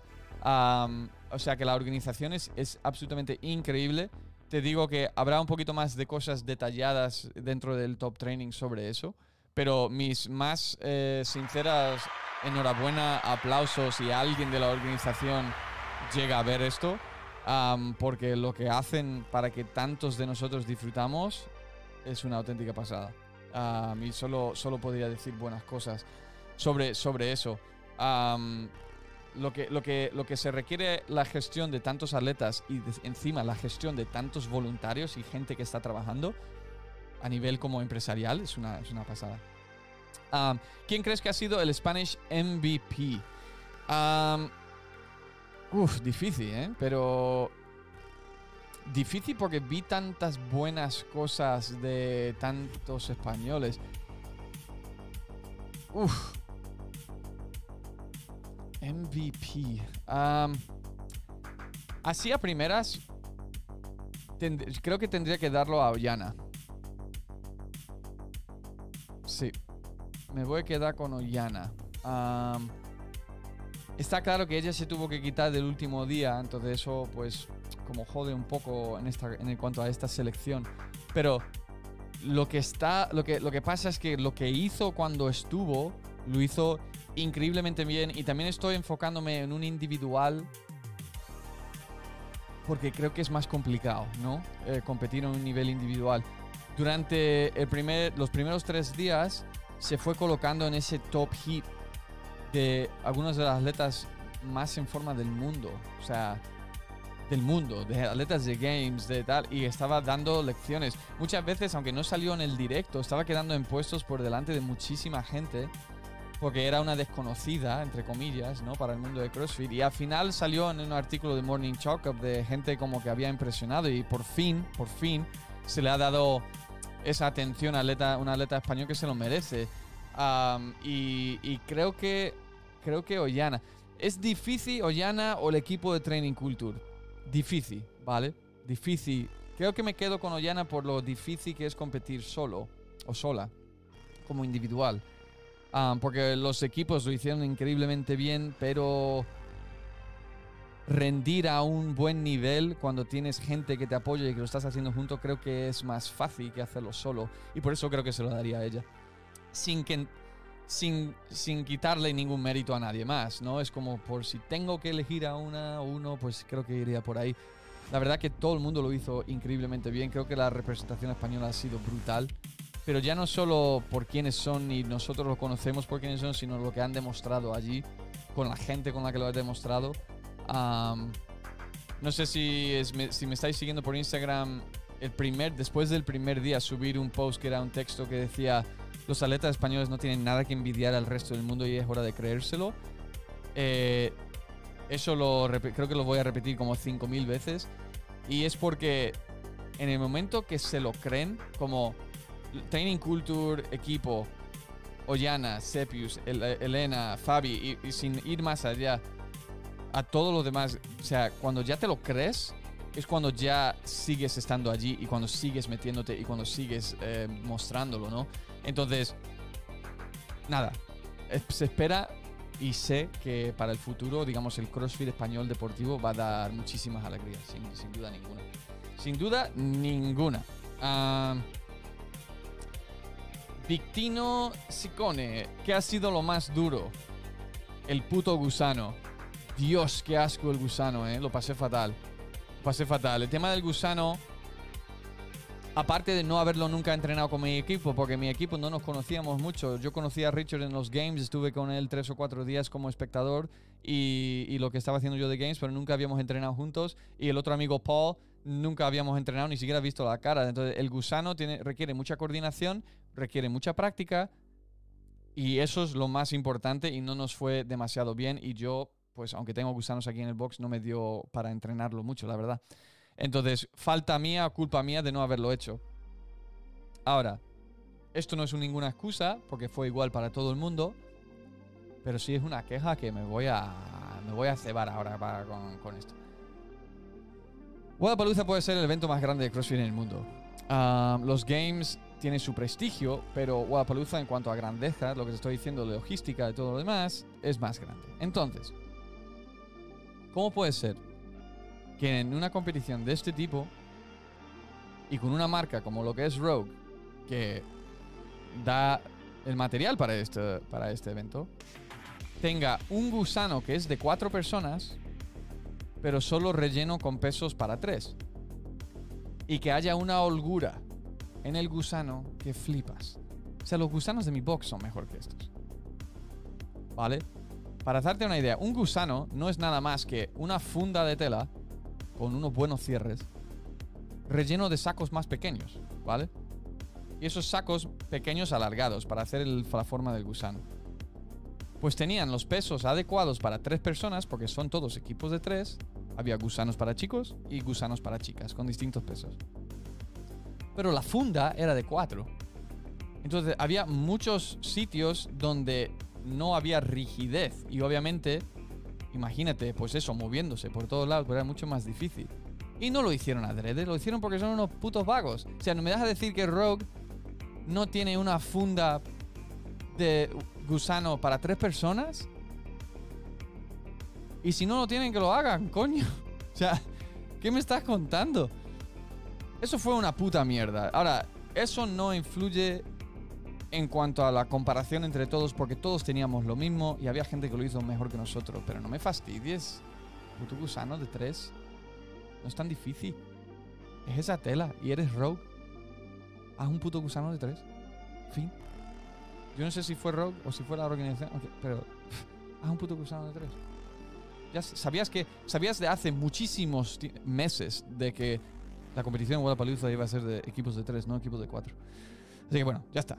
O sea que la organización es, absolutamente increíble. Te digo que habrá un poquito más de cosas detalladas dentro del top training sobre eso. Pero mis más eh, sinceras enhorabuena, aplausos y alguien de la organización llega a ver esto. porque lo que hacen para que tantos de nosotros disfrutamos es una auténtica pasada. y solo, solo podría decir buenas cosas sobre, sobre eso lo que, lo, que, lo que se requiere la gestión de tantos atletas y encima la gestión de tantos voluntarios y gente que está trabajando a nivel como empresarial es una, es una pasada. ¿Quién crees que ha sido el Spanish MVP? uf, difícil, ¿eh? Pero difícil porque vi tantas buenas cosas de tantos españoles. Uf, MVP. así a primeras, creo que tendría que darlo a Ollana. Sí. Me voy a quedar con Ollana. está claro que ella se tuvo que quitar del último día, entonces eso pues como jode un poco en, esta, en cuanto a esta selección. Pero lo que está, lo que, lo que pasa es que lo que hizo cuando estuvo, lo hizo increíblemente bien y también estoy enfocándome en un individual porque creo que es más complicado, ¿no? Eh, competir en un nivel individual. Durante el primer, los primeros tres días se fue colocando en ese top hit de algunos de los atletas más en forma del mundo, o sea, del mundo, de atletas de games, de tal, y estaba dando lecciones. Muchas veces, aunque no salió en el directo, estaba quedando en puestos por delante de muchísima gente porque era una desconocida, entre comillas, ¿no? para el mundo de CrossFit. Y al final salió en un artículo de Morning Chalk de gente como que había impresionado y por fin, por fin, se le ha dado esa atención a atleta, un atleta español que se lo merece. y, creo que creo que Ollana. Es difícil Ollana o el equipo de Training Culture. Difícil, ¿vale? Difícil. Creo que me quedo con Ollana por lo difícil que es competir solo o sola, como individual. Ah, porque los equipos lo hicieron increíblemente bien, pero rendir a un buen nivel cuando tienes gente que te apoya y que lo estás haciendo junto, creo que es más fácil que hacerlo solo. Y por eso creo que se lo daría a ella. Sin que. Sin, sin quitarle ningún mérito a nadie más, ¿no? Es como por si tengo que elegir a una o uno, pues creo que iría por ahí. La verdad que todo el mundo lo hizo increíblemente bien. Creo que la representación española ha sido brutal. Pero ya no solo por quiénes son y nosotros lo conocemos por quiénes son, sino lo que han demostrado allí, con la gente con la que lo han demostrado no sé si, me, si me estáis siguiendo por Instagram, el primer, después del primer día subir un post que era un texto que decía los atletas españoles no tienen nada que envidiar al resto del mundo y es hora de creérselo. Eh, eso lo creo que lo voy a repetir como 5.000 veces. Y es porque en el momento que se lo creen, como Training Culture, equipo, Ollana, Sepius, Elena, Fabi, y sin ir más allá, a todos los demás, o sea, cuando ya te lo crees, es cuando ya sigues estando allí y cuando sigues metiéndote y cuando sigues eh, mostrándolo, ¿no? Entonces, nada, se espera y sé que para el futuro, digamos, el CrossFit español deportivo va a dar muchísimas alegrías, sin, duda ninguna. Sin duda ninguna. Victino Sicone, ¿qué ha sido lo más duro? El puto gusano. Dios, qué asco el gusano, ¿eh? Lo pasé fatal. Pasé fatal. El tema del gusano, aparte de no haberlo nunca entrenado con mi equipo, porque mi equipo no nos conocíamos mucho. Yo conocía a Richard en los games, estuve con él tres o cuatro días como espectador y, lo que estaba haciendo yo de games, pero nunca habíamos entrenado juntos. Y el otro amigo Paul, nunca habíamos entrenado, ni siquiera visto la cara. Entonces, el gusano tiene, requiere mucha coordinación, requiere mucha práctica. Y eso es lo más importante y no nos fue demasiado bien. Y yo pues aunque tengo gusanos aquí en el box, no me dio para entrenarlo mucho, la verdad. Entonces, falta mía, culpa mía de no haberlo hecho. Ahora, esto no es ninguna excusa, porque fue igual para todo el mundo, pero sí es una queja que me voy a, me voy a cebar ahora con, con, esto. Guadalajara puede ser el evento más grande de CrossFit en el mundo. Ah, los games tienen su prestigio, pero Guadalajara en cuanto a grandeza, lo que te estoy diciendo, de logística y todo lo demás, es más grande. Entonces, ¿Cómo puede ser que en una competición de este tipo y con una marca como lo que es Rogue, que da el material para este, para este evento, tenga un gusano que es de cuatro personas, pero solo relleno con pesos para tres? Y que haya una holgura en el gusano que flipas. O sea, los gusanos de mi box son mejor que estos. ¿Vale? Para hacerte una idea, un gusano no es nada más que una funda de tela con unos buenos cierres relleno de sacos más pequeños, ¿vale? Y esos sacos pequeños alargados para hacer la forma del gusano. Pues tenían los pesos adecuados para tres personas, porque son todos equipos de tres. Había gusanos para chicos y gusanos para chicas, con distintos pesos. Pero la funda era de cuatro. Entonces había muchos sitios donde no había rigidez. Y obviamente, imagínate, pues eso, moviéndose por todos lados, pero era mucho más difícil. Y no lo hicieron adrede, lo hicieron porque son unos putos vagos. O sea, no me dejas decir que Rogue no tiene una funda de gusano para tres personas. Y si no lo tienen, que lo hagan, coño. O sea, ¿qué me estás contando? Eso fue una puta mierda. Ahora, eso no influye en cuanto a la comparación entre todos, porque todos teníamos lo mismo y había gente que lo hizo mejor que nosotros. Pero no me fastidies. Puto gusano de tres. No es tan difícil. Es esa tela y eres rogue. Haz un puto gusano de tres. Fin. Yo no sé si fue rogue o si fue la organización, pero haz un puto gusano de tres. Ya sabías que sabías de hace muchísimos meses de que la competición en Guadalajara iba a ser de equipos de tres, no equipos de cuatro. Así que bueno, ya está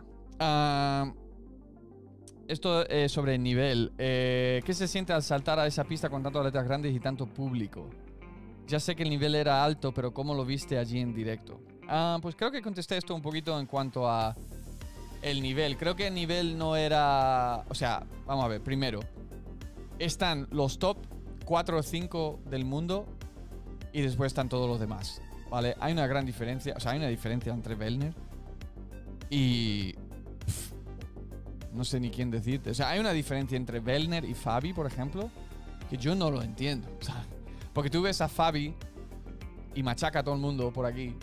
esto es sobre el nivel. Eh, ¿Qué se siente al saltar a esa pista con tantas letras grandes y tanto público? Ya sé que el nivel era alto, pero ¿cómo lo viste allí en directo? pues creo que contesté esto un poquito en cuanto a el nivel. Creo que el nivel no era... O sea, vamos a ver, primero. están los top 4 o 5 del mundo y después están todos los demás. ¿Vale? Hay una gran diferencia, o sea, hay una diferencia entre Vellner y... no sé ni quién decirte. O sea, hay una diferencia entre Vellner y Fabi, por ejemplo, que yo no lo entiendo. porque tú ves a Fabi y machaca a todo el mundo por aquí.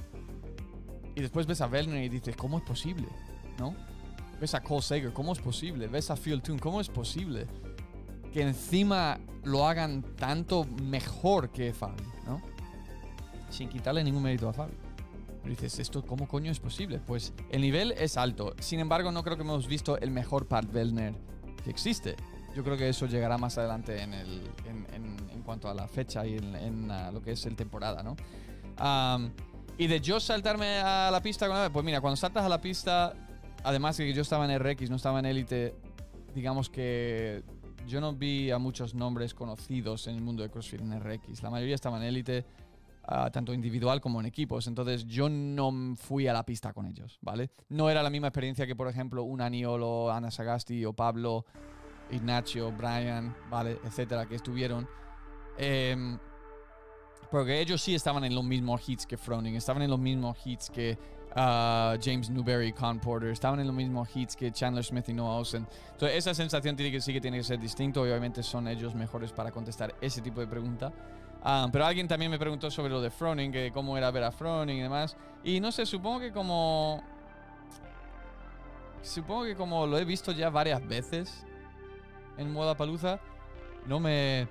Y después ves a Vellner y dices, ¿cómo es posible? ¿No? Ves a Cole Sager, ¿cómo es posible? Ves a Phil Toon, ¿cómo es posible? Que encima lo hagan tanto mejor que Fabi. Sin quitarle ningún mérito a Fabi. Pero dices, ¿esto cómo coño es posible? Pues el nivel es alto. Sin embargo, no creo que hemos visto el mejor Pat Vellner que existe. Yo creo que eso llegará más adelante en, el, en, cuanto a la fecha y en, lo que es el temporada, ¿no? y de yo saltarme a la pista pues mira, cuando saltas a la pista, además de que yo estaba en RX, no estaba en Elite, digamos que yo no vi a muchos nombres conocidos en el mundo de CrossFit en RX. La mayoría estaban en Elite, ah, tanto individual como en equipos. Entonces yo no fui a la pista con ellos, ¿vale? No era la misma experiencia que, por ejemplo, un Aniolo, Ana Sagasti o Pablo Ignacio, Brian, ¿vale? Etcétera, que estuvieron. Em, porque ellos sí estaban en los mismos hits que Froning, estaban en los mismos hits que uh, James Newberry, Con Porter, estaban en los mismos hits que Chandler Smith y Noah Olsen. Entonces, esa sensación tiene que, sí que tiene que ser distinto. Obviamente, son ellos mejores para contestar ese tipo de pregunta. Um, pero alguien también me preguntó sobre lo de Froning, que cómo era ver a Froning y demás. Y no sé, supongo que como. Supongo que como lo he visto ya varias veces, en moda paluza, no me.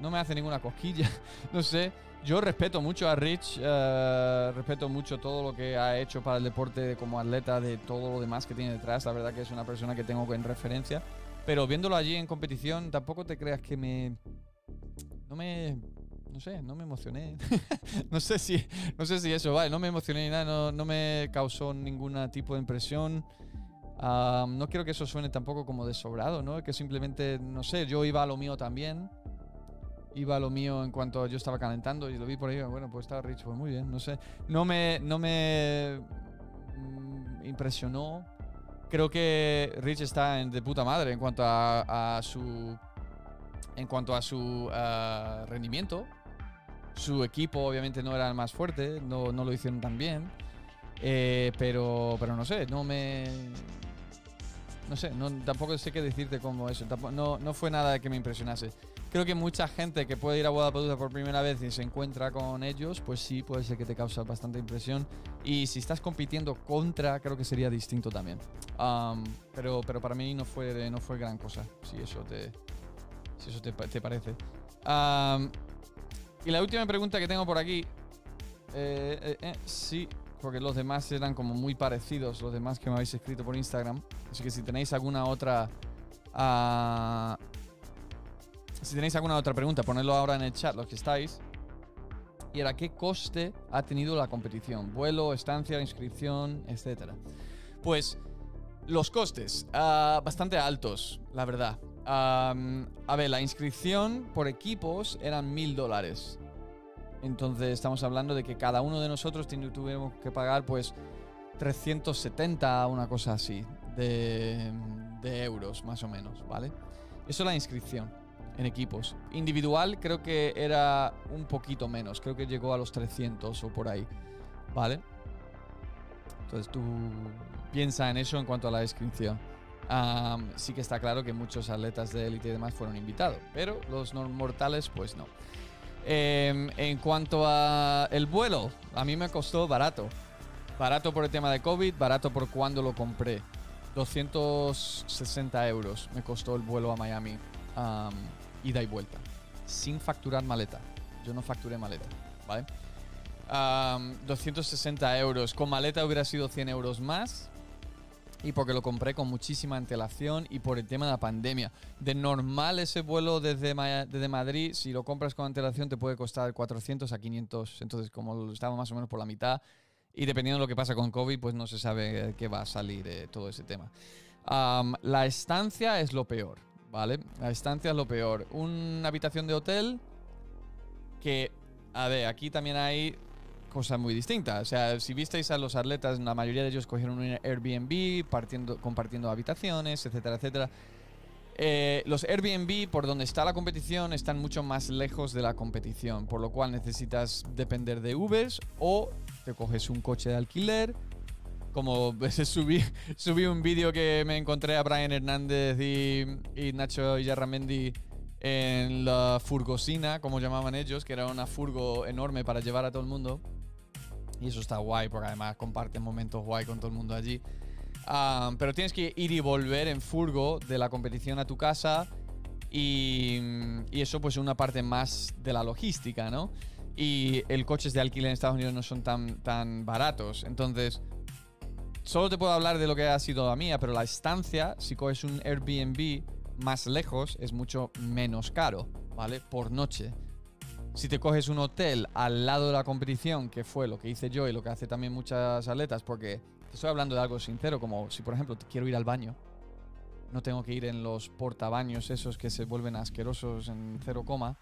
No me hace ninguna cosquilla. no sé. Yo respeto mucho a Rich, eh, respeto mucho todo lo que ha hecho para el deporte como atleta, de todo lo demás que tiene detrás. La verdad que es una persona que tengo en referencia. Pero viéndolo allí en competición, tampoco te creas que me. No me. No sé, no me emocioné. no sé si. No sé si eso, vale, no me emocioné ni nada, no, no me causó ningún tipo de impresión no quiero que eso suene tampoco como desobrado, ¿no? Que simplemente, no sé, yo iba a lo mío también. Iba a lo mío en cuanto yo estaba calentando y lo vi por ahí. Bueno, pues estaba Rich, pues muy bien, no sé. No me, no me mm, impresionó. Creo que Rich está en de puta madre en cuanto a, su. En cuanto a su ah, rendimiento. Su equipo, obviamente, no era el más fuerte. No, no lo hicieron tan bien. Eh, pero, pero no sé, no me no sé, tampoco sé qué decirte como eso. no, no fue nada que me impresionase. Creo que mucha gente que puede ir a Guadalajara por primera vez y se encuentra con ellos, pues sí, puede ser que te causa bastante impresión. Y si estás compitiendo contra, creo que sería distinto también. pero, pero para mí no fue, no fue gran cosa, si eso te, si eso te, parece. y la última pregunta que tengo por aquí. Eh, eh, eh, sí, porque los demás eran como muy parecidos, los demás que me habéis escrito por Instagram. Así que si tenéis alguna otra... Ah, si tenéis alguna otra pregunta, ponedlo ahora en el chat, los que estáis. Y era qué coste ha tenido la competición. Vuelo, estancia, inscripción, etcétera. Pues los costes, ah, bastante altos, la verdad. A ver, la inscripción por equipos eran mil dólares. Entonces estamos hablando de que cada uno de nosotros tuvimos que pagar pues 370, una cosa así, de, euros más o menos, ¿vale? Eso es la inscripción en equipos. Individual creo que era un poquito menos, creo que llegó a los 300 o por ahí, ¿vale? Entonces tú piensa en eso en cuanto a la inscripción. Sí que está claro que muchos atletas de élite y demás fueron invitados, pero los mortales pues no. Em, en cuanto a el vuelo, a mí me costó barato. Barato por el tema de COVID, barato por cuando lo compré. 260 euros me costó el vuelo a Miami, ida y vuelta, sin facturar maleta. Yo no facturé maleta, ¿vale? 260 euros. Con maleta hubiera sido 100 euros más y porque lo compré con muchísima antelación y por el tema de la pandemia. De normal ese vuelo desde, desde Madrid, si lo compras con antelación te puede costar 400 a 500, entonces como estaba más o menos por la mitad y dependiendo de lo que pasa con COVID, pues no se sabe qué va a salir todo ese tema. la estancia es lo peor, ¿vale? La estancia es lo peor. Una habitación de hotel que, a ver, aquí también hay cosa muy distinta. O sea, si visteis a los atletas, la mayoría de ellos cogieron un Airbnb, partiendo, compartiendo habitaciones, etcétera, etcétera. Eh, los Airbnb, por donde está la competición, están mucho más lejos de la competición, por lo cual necesitas depender de Ubers o te coges un coche de alquiler. Como subí, subí un vídeo que me encontré a Brian Hernández y, Nacho Yarramendi en la furgosina, como llamaban ellos, que era una furgo enorme para llevar a todo el mundo. Y eso está guay, porque además comparten momentos guay con todo el mundo allí. Ah, pero tienes que ir y volver en furgo de la competición a tu casa y, eso pues es una parte más de la logística, ¿no? Y el coches de alquiler en Estados Unidos no son tan, tan baratos. Entonces, solo te puedo hablar de lo que ha sido la mía, pero la estancia, si coges un Airbnb más lejos, es mucho menos caro, ¿vale? Por noche. Si te coges un hotel al lado de la competición, que fue lo que hice yo y lo que hace también muchas atletas, porque estoy hablando de algo sincero, como si por ejemplo quiero ir al baño. No tengo que ir en los portabaños esos que se vuelven asquerosos en cero coma.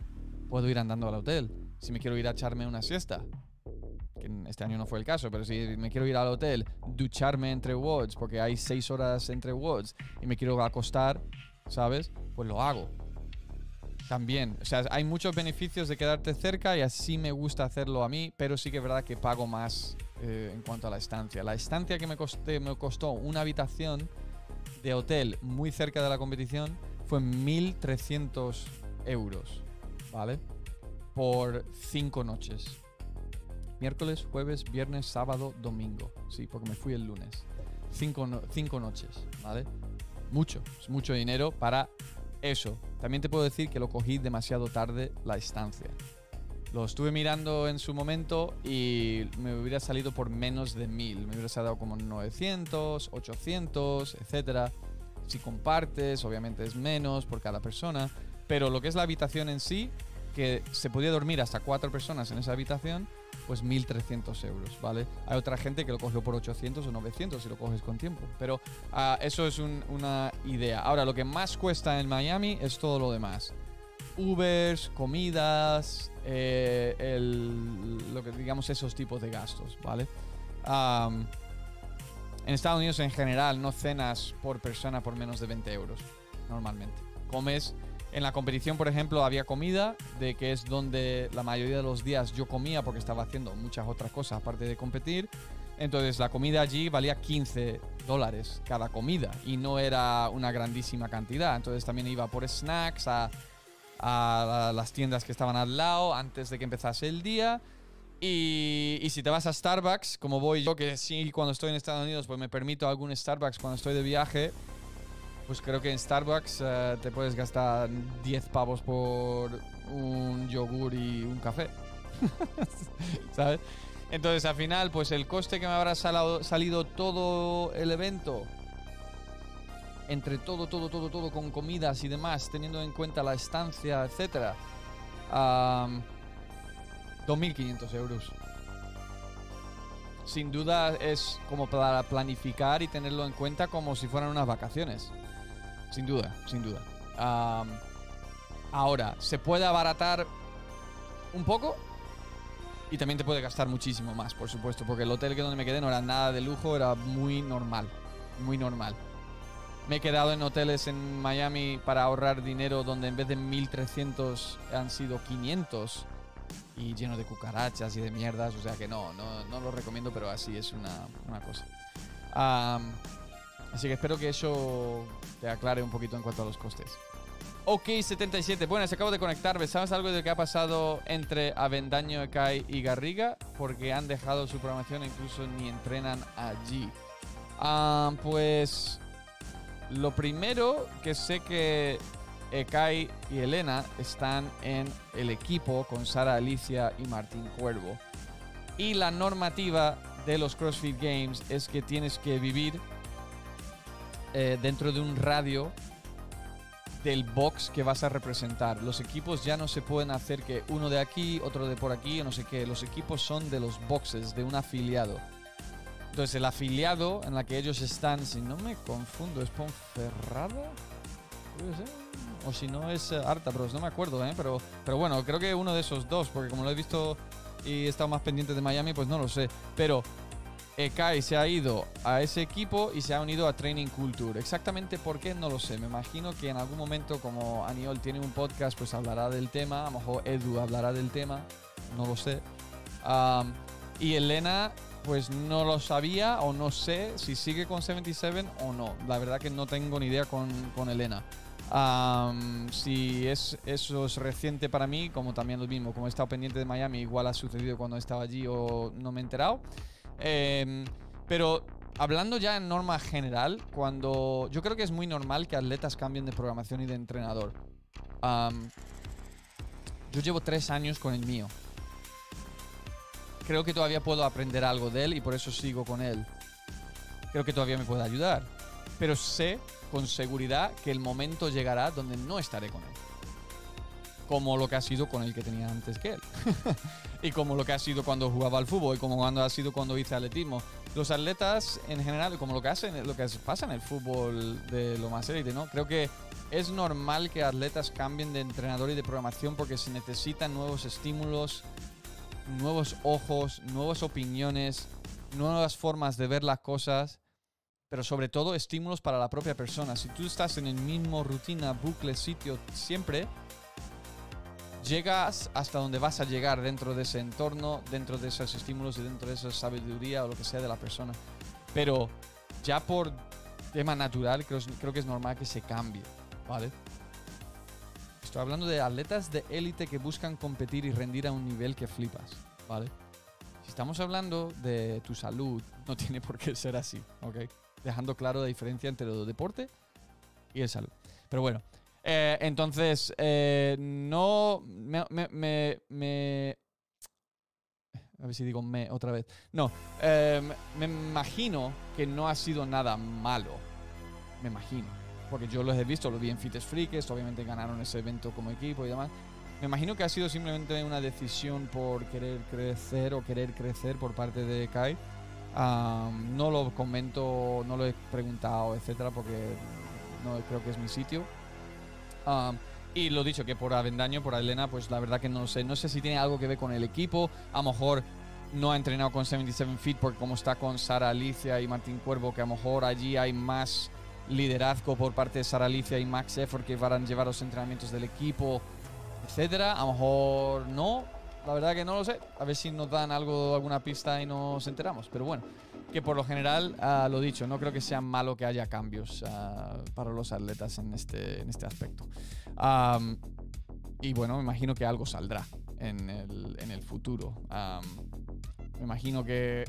Puedo ir andando al hotel. Si me quiero ir a echarme una siesta, que este año no fue el caso, pero si me quiero ir al hotel, ducharme entre WODs, porque hay seis horas entre WODs, y me quiero acostar, ¿sabes? Pues lo hago. También, o sea, hay muchos beneficios de quedarte cerca y así me gusta hacerlo a mí, pero sí que es verdad que pago más eh, en cuanto a la estancia. La estancia que me, costé, me costó una habitación de hotel muy cerca de la competición fue 1.300 euros, ¿vale? Por cinco noches. Miércoles, jueves, viernes, sábado, domingo. Sí, porque me fui el lunes. Cinco, cinco noches, ¿vale? Mucho, es mucho dinero para eso, también te puedo decir que lo cogí demasiado tarde la estancia. Lo estuve mirando en su momento y me hubiera salido por menos de 1000. Me hubiera salido como 900, 800, etc. Si compartes, obviamente es menos por cada persona. Pero lo que es la habitación en sí, que se podía dormir hasta cuatro personas en esa habitación, pues 1.300 euros, ¿vale? Hay otra gente que lo cogió por 800 o 900 si lo coges con tiempo. Pero ah, eso es una idea. Ahora, lo que más cuesta en Miami es todo lo demás. Ubers, comidas, eh, lo que digamos esos tipos de gastos, ¿vale? en Estados Unidos en general no cenas por persona por menos de 20 euros, normalmente. Comes en la competición, por ejemplo, había comida, de que es donde la mayoría de los días yo comía porque estaba haciendo muchas otras cosas aparte de competir. Entonces la comida allí valía 15 dólares cada comida y no era una grandísima cantidad. Entonces también iba por snacks a, las tiendas que estaban al lado antes de que empezase el día. Y, y, si te vas a Starbucks, como voy yo, que sí, cuando estoy en Estados Unidos, pues me permito algún Starbucks cuando estoy de viaje, pues creo que en Starbucks eh, te puedes gastar 10 pavos por un yogur y un café. ¿Sabes? Entonces al final, pues el coste que me habrá salido todo el evento, entre todo, todo, todo, todo, con comidas y demás, teniendo en cuenta la estancia, etcétera, 2.500 euros. Sin duda es como para planificar y tenerlo en cuenta como si fueran unas vacaciones. Sin duda, sin duda. ahora, se puede abaratar un poco y también te puede gastar muchísimo más, por supuesto, porque el hotel que donde me quedé no era nada de lujo, era muy normal, muy normal. Me he quedado en hoteles en Miami para ahorrar dinero donde en vez de 1300 han sido 500 y lleno de cucarachas y de mierdas, o sea que no, no, no lo recomiendo, pero así es una, una cosa. Así que espero que eso te aclare un poquito en cuanto a los costes. Ok, 77. Bueno, se acabo de conectar. ¿Sabes algo de qué ha pasado entre Avendaño, Ekai y Garriga? Porque han dejado su programación e incluso ni entrenan allí. Ah, pues lo primero que sé que Ekai y Elena están en el equipo con Sara Alicia y Martín Cuervo. Y la normativa de los CrossFit Games es que tienes que vivir eh, dentro de un radio del box que vas a representar. Los equipos ya no se pueden hacer que uno de aquí, otro de por aquí, no sé qué. Los equipos son de los boxes, de un afiliado. Entonces, el afiliado en la que ellos están, si no me confundo, es Ponferrada. O si no es eh, Arta Bros, no me acuerdo, ¿eh? Pero, pero bueno, creo que uno de esos dos, porque como lo he visto y he estado más pendiente de Miami, pues no lo sé. Pero Kai se ha ido a ese equipo y se ha unido a Training Culture. Exactamente por qué no lo sé. Me imagino que en algún momento, como Aniol tiene un podcast, pues hablará del tema. A lo mejor Edu hablará del tema. No lo sé. y Elena, pues no lo sabía o no sé si sigue con 77 o no. La verdad que no tengo ni idea con, con Elena. si es, eso es reciente para mí, como también lo mismo, como he estado pendiente de Miami, igual ha sucedido cuando estaba allí o no me he enterado. Em, pero hablando ya en norma general, cuando yo creo que es muy normal que atletas cambien de programación y de entrenador. yo llevo tres años con el mío. Creo que todavía puedo aprender algo de él y por eso sigo con él. Creo que todavía me puede ayudar. Pero sé con seguridad que el momento llegará donde no estaré con él como lo que ha sido con el que tenía antes que él. y como lo que ha sido cuando jugaba al fútbol y como cuando ha sido cuando hice atletismo. Los atletas en general, como lo que hacen, lo que pasa en el fútbol de lo más élite, ¿no? Creo que es normal que atletas cambien de entrenador y de programación porque se necesitan nuevos estímulos, nuevos ojos, nuevas opiniones, nuevas formas de ver las cosas, pero sobre todo estímulos para la propia persona. Si tú estás en el mismo rutina, bucle, sitio siempre, llegas hasta donde vas a llegar dentro de ese entorno, dentro de esos estímulos y dentro de esa sabiduría o lo que sea de la persona. Pero ya por tema natural creo, creo que es normal que se cambie, ¿vale? Estoy hablando de atletas de élite que buscan competir y rendir a un nivel que flipas, ¿vale? Si estamos hablando de tu salud, no tiene por qué ser así, ¿ok? Dejando claro la diferencia entre el deporte y el salud. Pero bueno, eh, entonces, eh, no. Me, me, A ver si digo me otra vez. No, eh, me imagino que no ha sido nada malo. Me imagino. Porque yo los he visto, los vi en Fites Freaks, obviamente ganaron ese evento como equipo y demás. Me imagino que ha sido simplemente una decisión por querer crecer o querer crecer por parte de Kai. no lo comento, no lo he preguntado, etcétera, porque no creo que es mi sitio. Y lo dicho, que por Avendaño, por Elena, pues la verdad que no sé. No sé si tiene algo que ver con el equipo. A lo mejor no ha entrenado con 77 Feet porque como está con Sara Alicia y Martín Cuervo, que a lo mejor allí hay más liderazgo por parte de Sara Alicia y Max Effort que van a llevar los entrenamientos del equipo, etcétera. A lo mejor no. La verdad que no lo sé. A ver si nos dan algo, alguna pista y nos enteramos. Pero bueno que por lo general, uh, lo dicho, no creo que sea malo que haya cambios ah, para los atletas en este, en este aspecto. y bueno, me imagino que algo saldrá en el, en el futuro. me imagino que,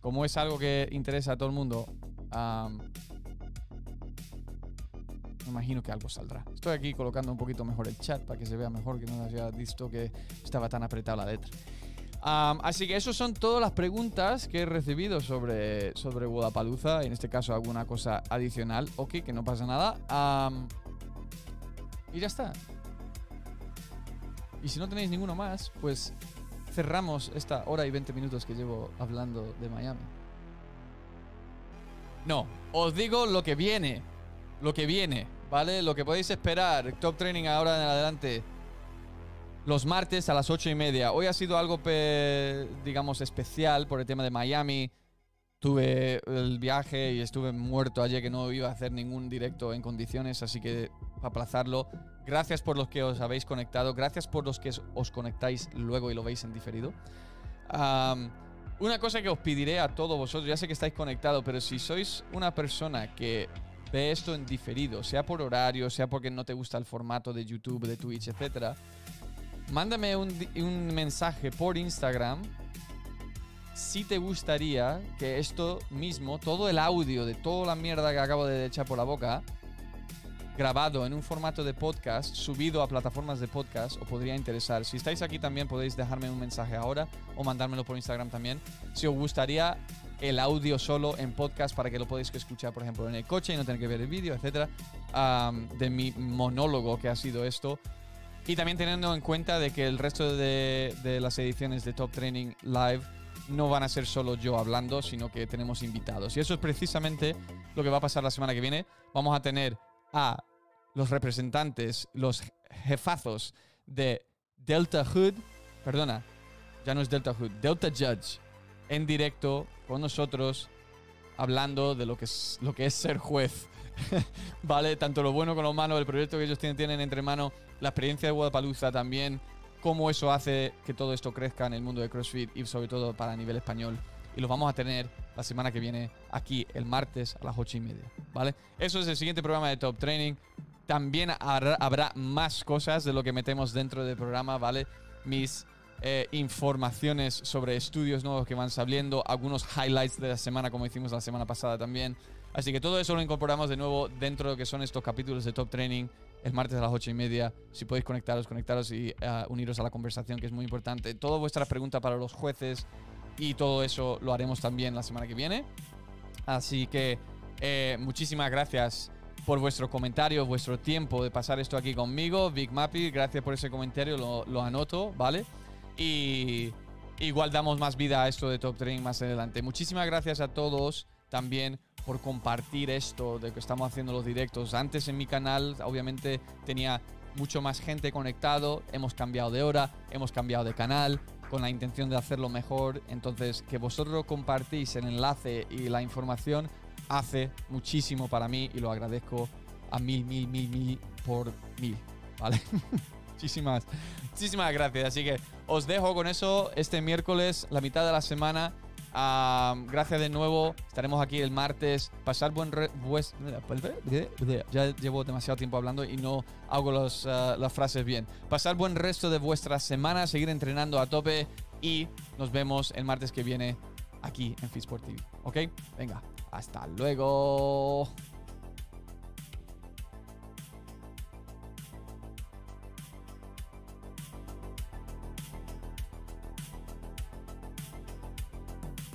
como es algo que interesa a todo el mundo, me imagino que algo saldrá. Estoy aquí colocando un poquito mejor el chat para que se vea mejor, que no haya visto que estaba tan apretada la letra así que esas son todas las preguntas que he recibido sobre, sobre Wodapalooza. En este caso, alguna cosa adicional. Ok, que no pasa nada. y ya está. Y si no tenéis ninguno más, pues cerramos esta hora y 20 minutos que llevo hablando de Miami. No, os digo lo que viene. Lo que viene, ¿vale? Lo que podéis esperar. Top Training ahora en adelante los martes a las ocho y media. Hoy ha sido algo, digamos, especial por el tema de Miami. Tuve el viaje y estuve muerto ayer que no iba a hacer ningún directo en condiciones, así que aplazarlo. Gracias por los que os habéis conectado, gracias por los que os conectáis luego y lo veis en diferido. una cosa que os pediré a todos vosotros, ya sé que estáis conectados, pero si sois una persona que ve esto en diferido, sea por horario, sea porque no te gusta el formato de YouTube, de Twitch, etcétera, Mándame un, mensaje por Instagram si te gustaría que esto mismo, todo el audio de toda la mierda que acabo de echar por la boca, grabado en un formato de podcast, subido a plataformas de podcast, os podría interesar. Si estáis aquí también podéis dejarme un mensaje ahora o mandármelo por Instagram también. Si os gustaría el audio solo en podcast para que lo podáis escuchar, por ejemplo, en el coche y no tener que ver el vídeo, etcétera, de mi monólogo que ha sido esto. Y también teniendo en cuenta de que el resto de, las ediciones de Top Training Live no van a ser solo yo hablando, sino que tenemos invitados. Y eso es precisamente lo que va a pasar la semana que viene. Vamos a tener a los representantes, los jefazos de Delta Hood, perdona, ya no es Delta Hood, Delta Judge, en directo con nosotros hablando de lo que es, lo que es ser juez. ¿Vale? Tanto lo bueno como lo malo, el proyecto que ellos tienen, tienen entre manos, la experiencia de Guadalajara también, cómo eso hace que todo esto crezca en el mundo de CrossFit y sobre todo para nivel español. Y lo vamos a tener la semana que viene aquí, el martes a las 8 y media. ¿Vale? Eso es el siguiente programa de Top Training. También habrá, más cosas de lo que metemos dentro del programa, ¿vale? Mis eh, informaciones sobre estudios nuevos que van saliendo, algunos highlights de la semana, como hicimos la semana pasada también. Así que todo eso lo incorporamos de nuevo dentro de lo que son estos capítulos de Top Training el martes a las 8 y media. Si podéis conectaros, conectaros y uh, uniros a la conversación, que es muy importante. Todas vuestras preguntas para los jueces y todo eso lo haremos también la semana que viene. Así que eh, muchísimas gracias por vuestro comentario, vuestro tiempo de pasar esto aquí conmigo. Big Mappy, gracias por ese comentario, lo, lo anoto, ¿vale? Y igual damos más vida a esto de Top Training más adelante. Muchísimas gracias a todos también por compartir esto de que estamos haciendo los directos. Antes en mi canal, obviamente, tenía mucho más gente conectado. Hemos cambiado de hora, hemos cambiado de canal con la intención de hacerlo mejor. Entonces, que vosotros compartís el enlace y la información hace muchísimo para mí y lo agradezco a mil, mil, mil, mil por mil. ¿Vale? muchísimas, muchísimas gracias. Así que os dejo con eso este miércoles, la mitad de la semana. Gracias de nuevo. Estaremos aquí el martes. Pasar buen ya llevo demasiado tiempo hablando y no hago los, ah, las frases bien. Pasar buen resto de vuestra semana. Seguir entrenando a tope y nos vemos el martes que viene aquí en Fitsport TV. ¿Ok? Venga, hasta luego.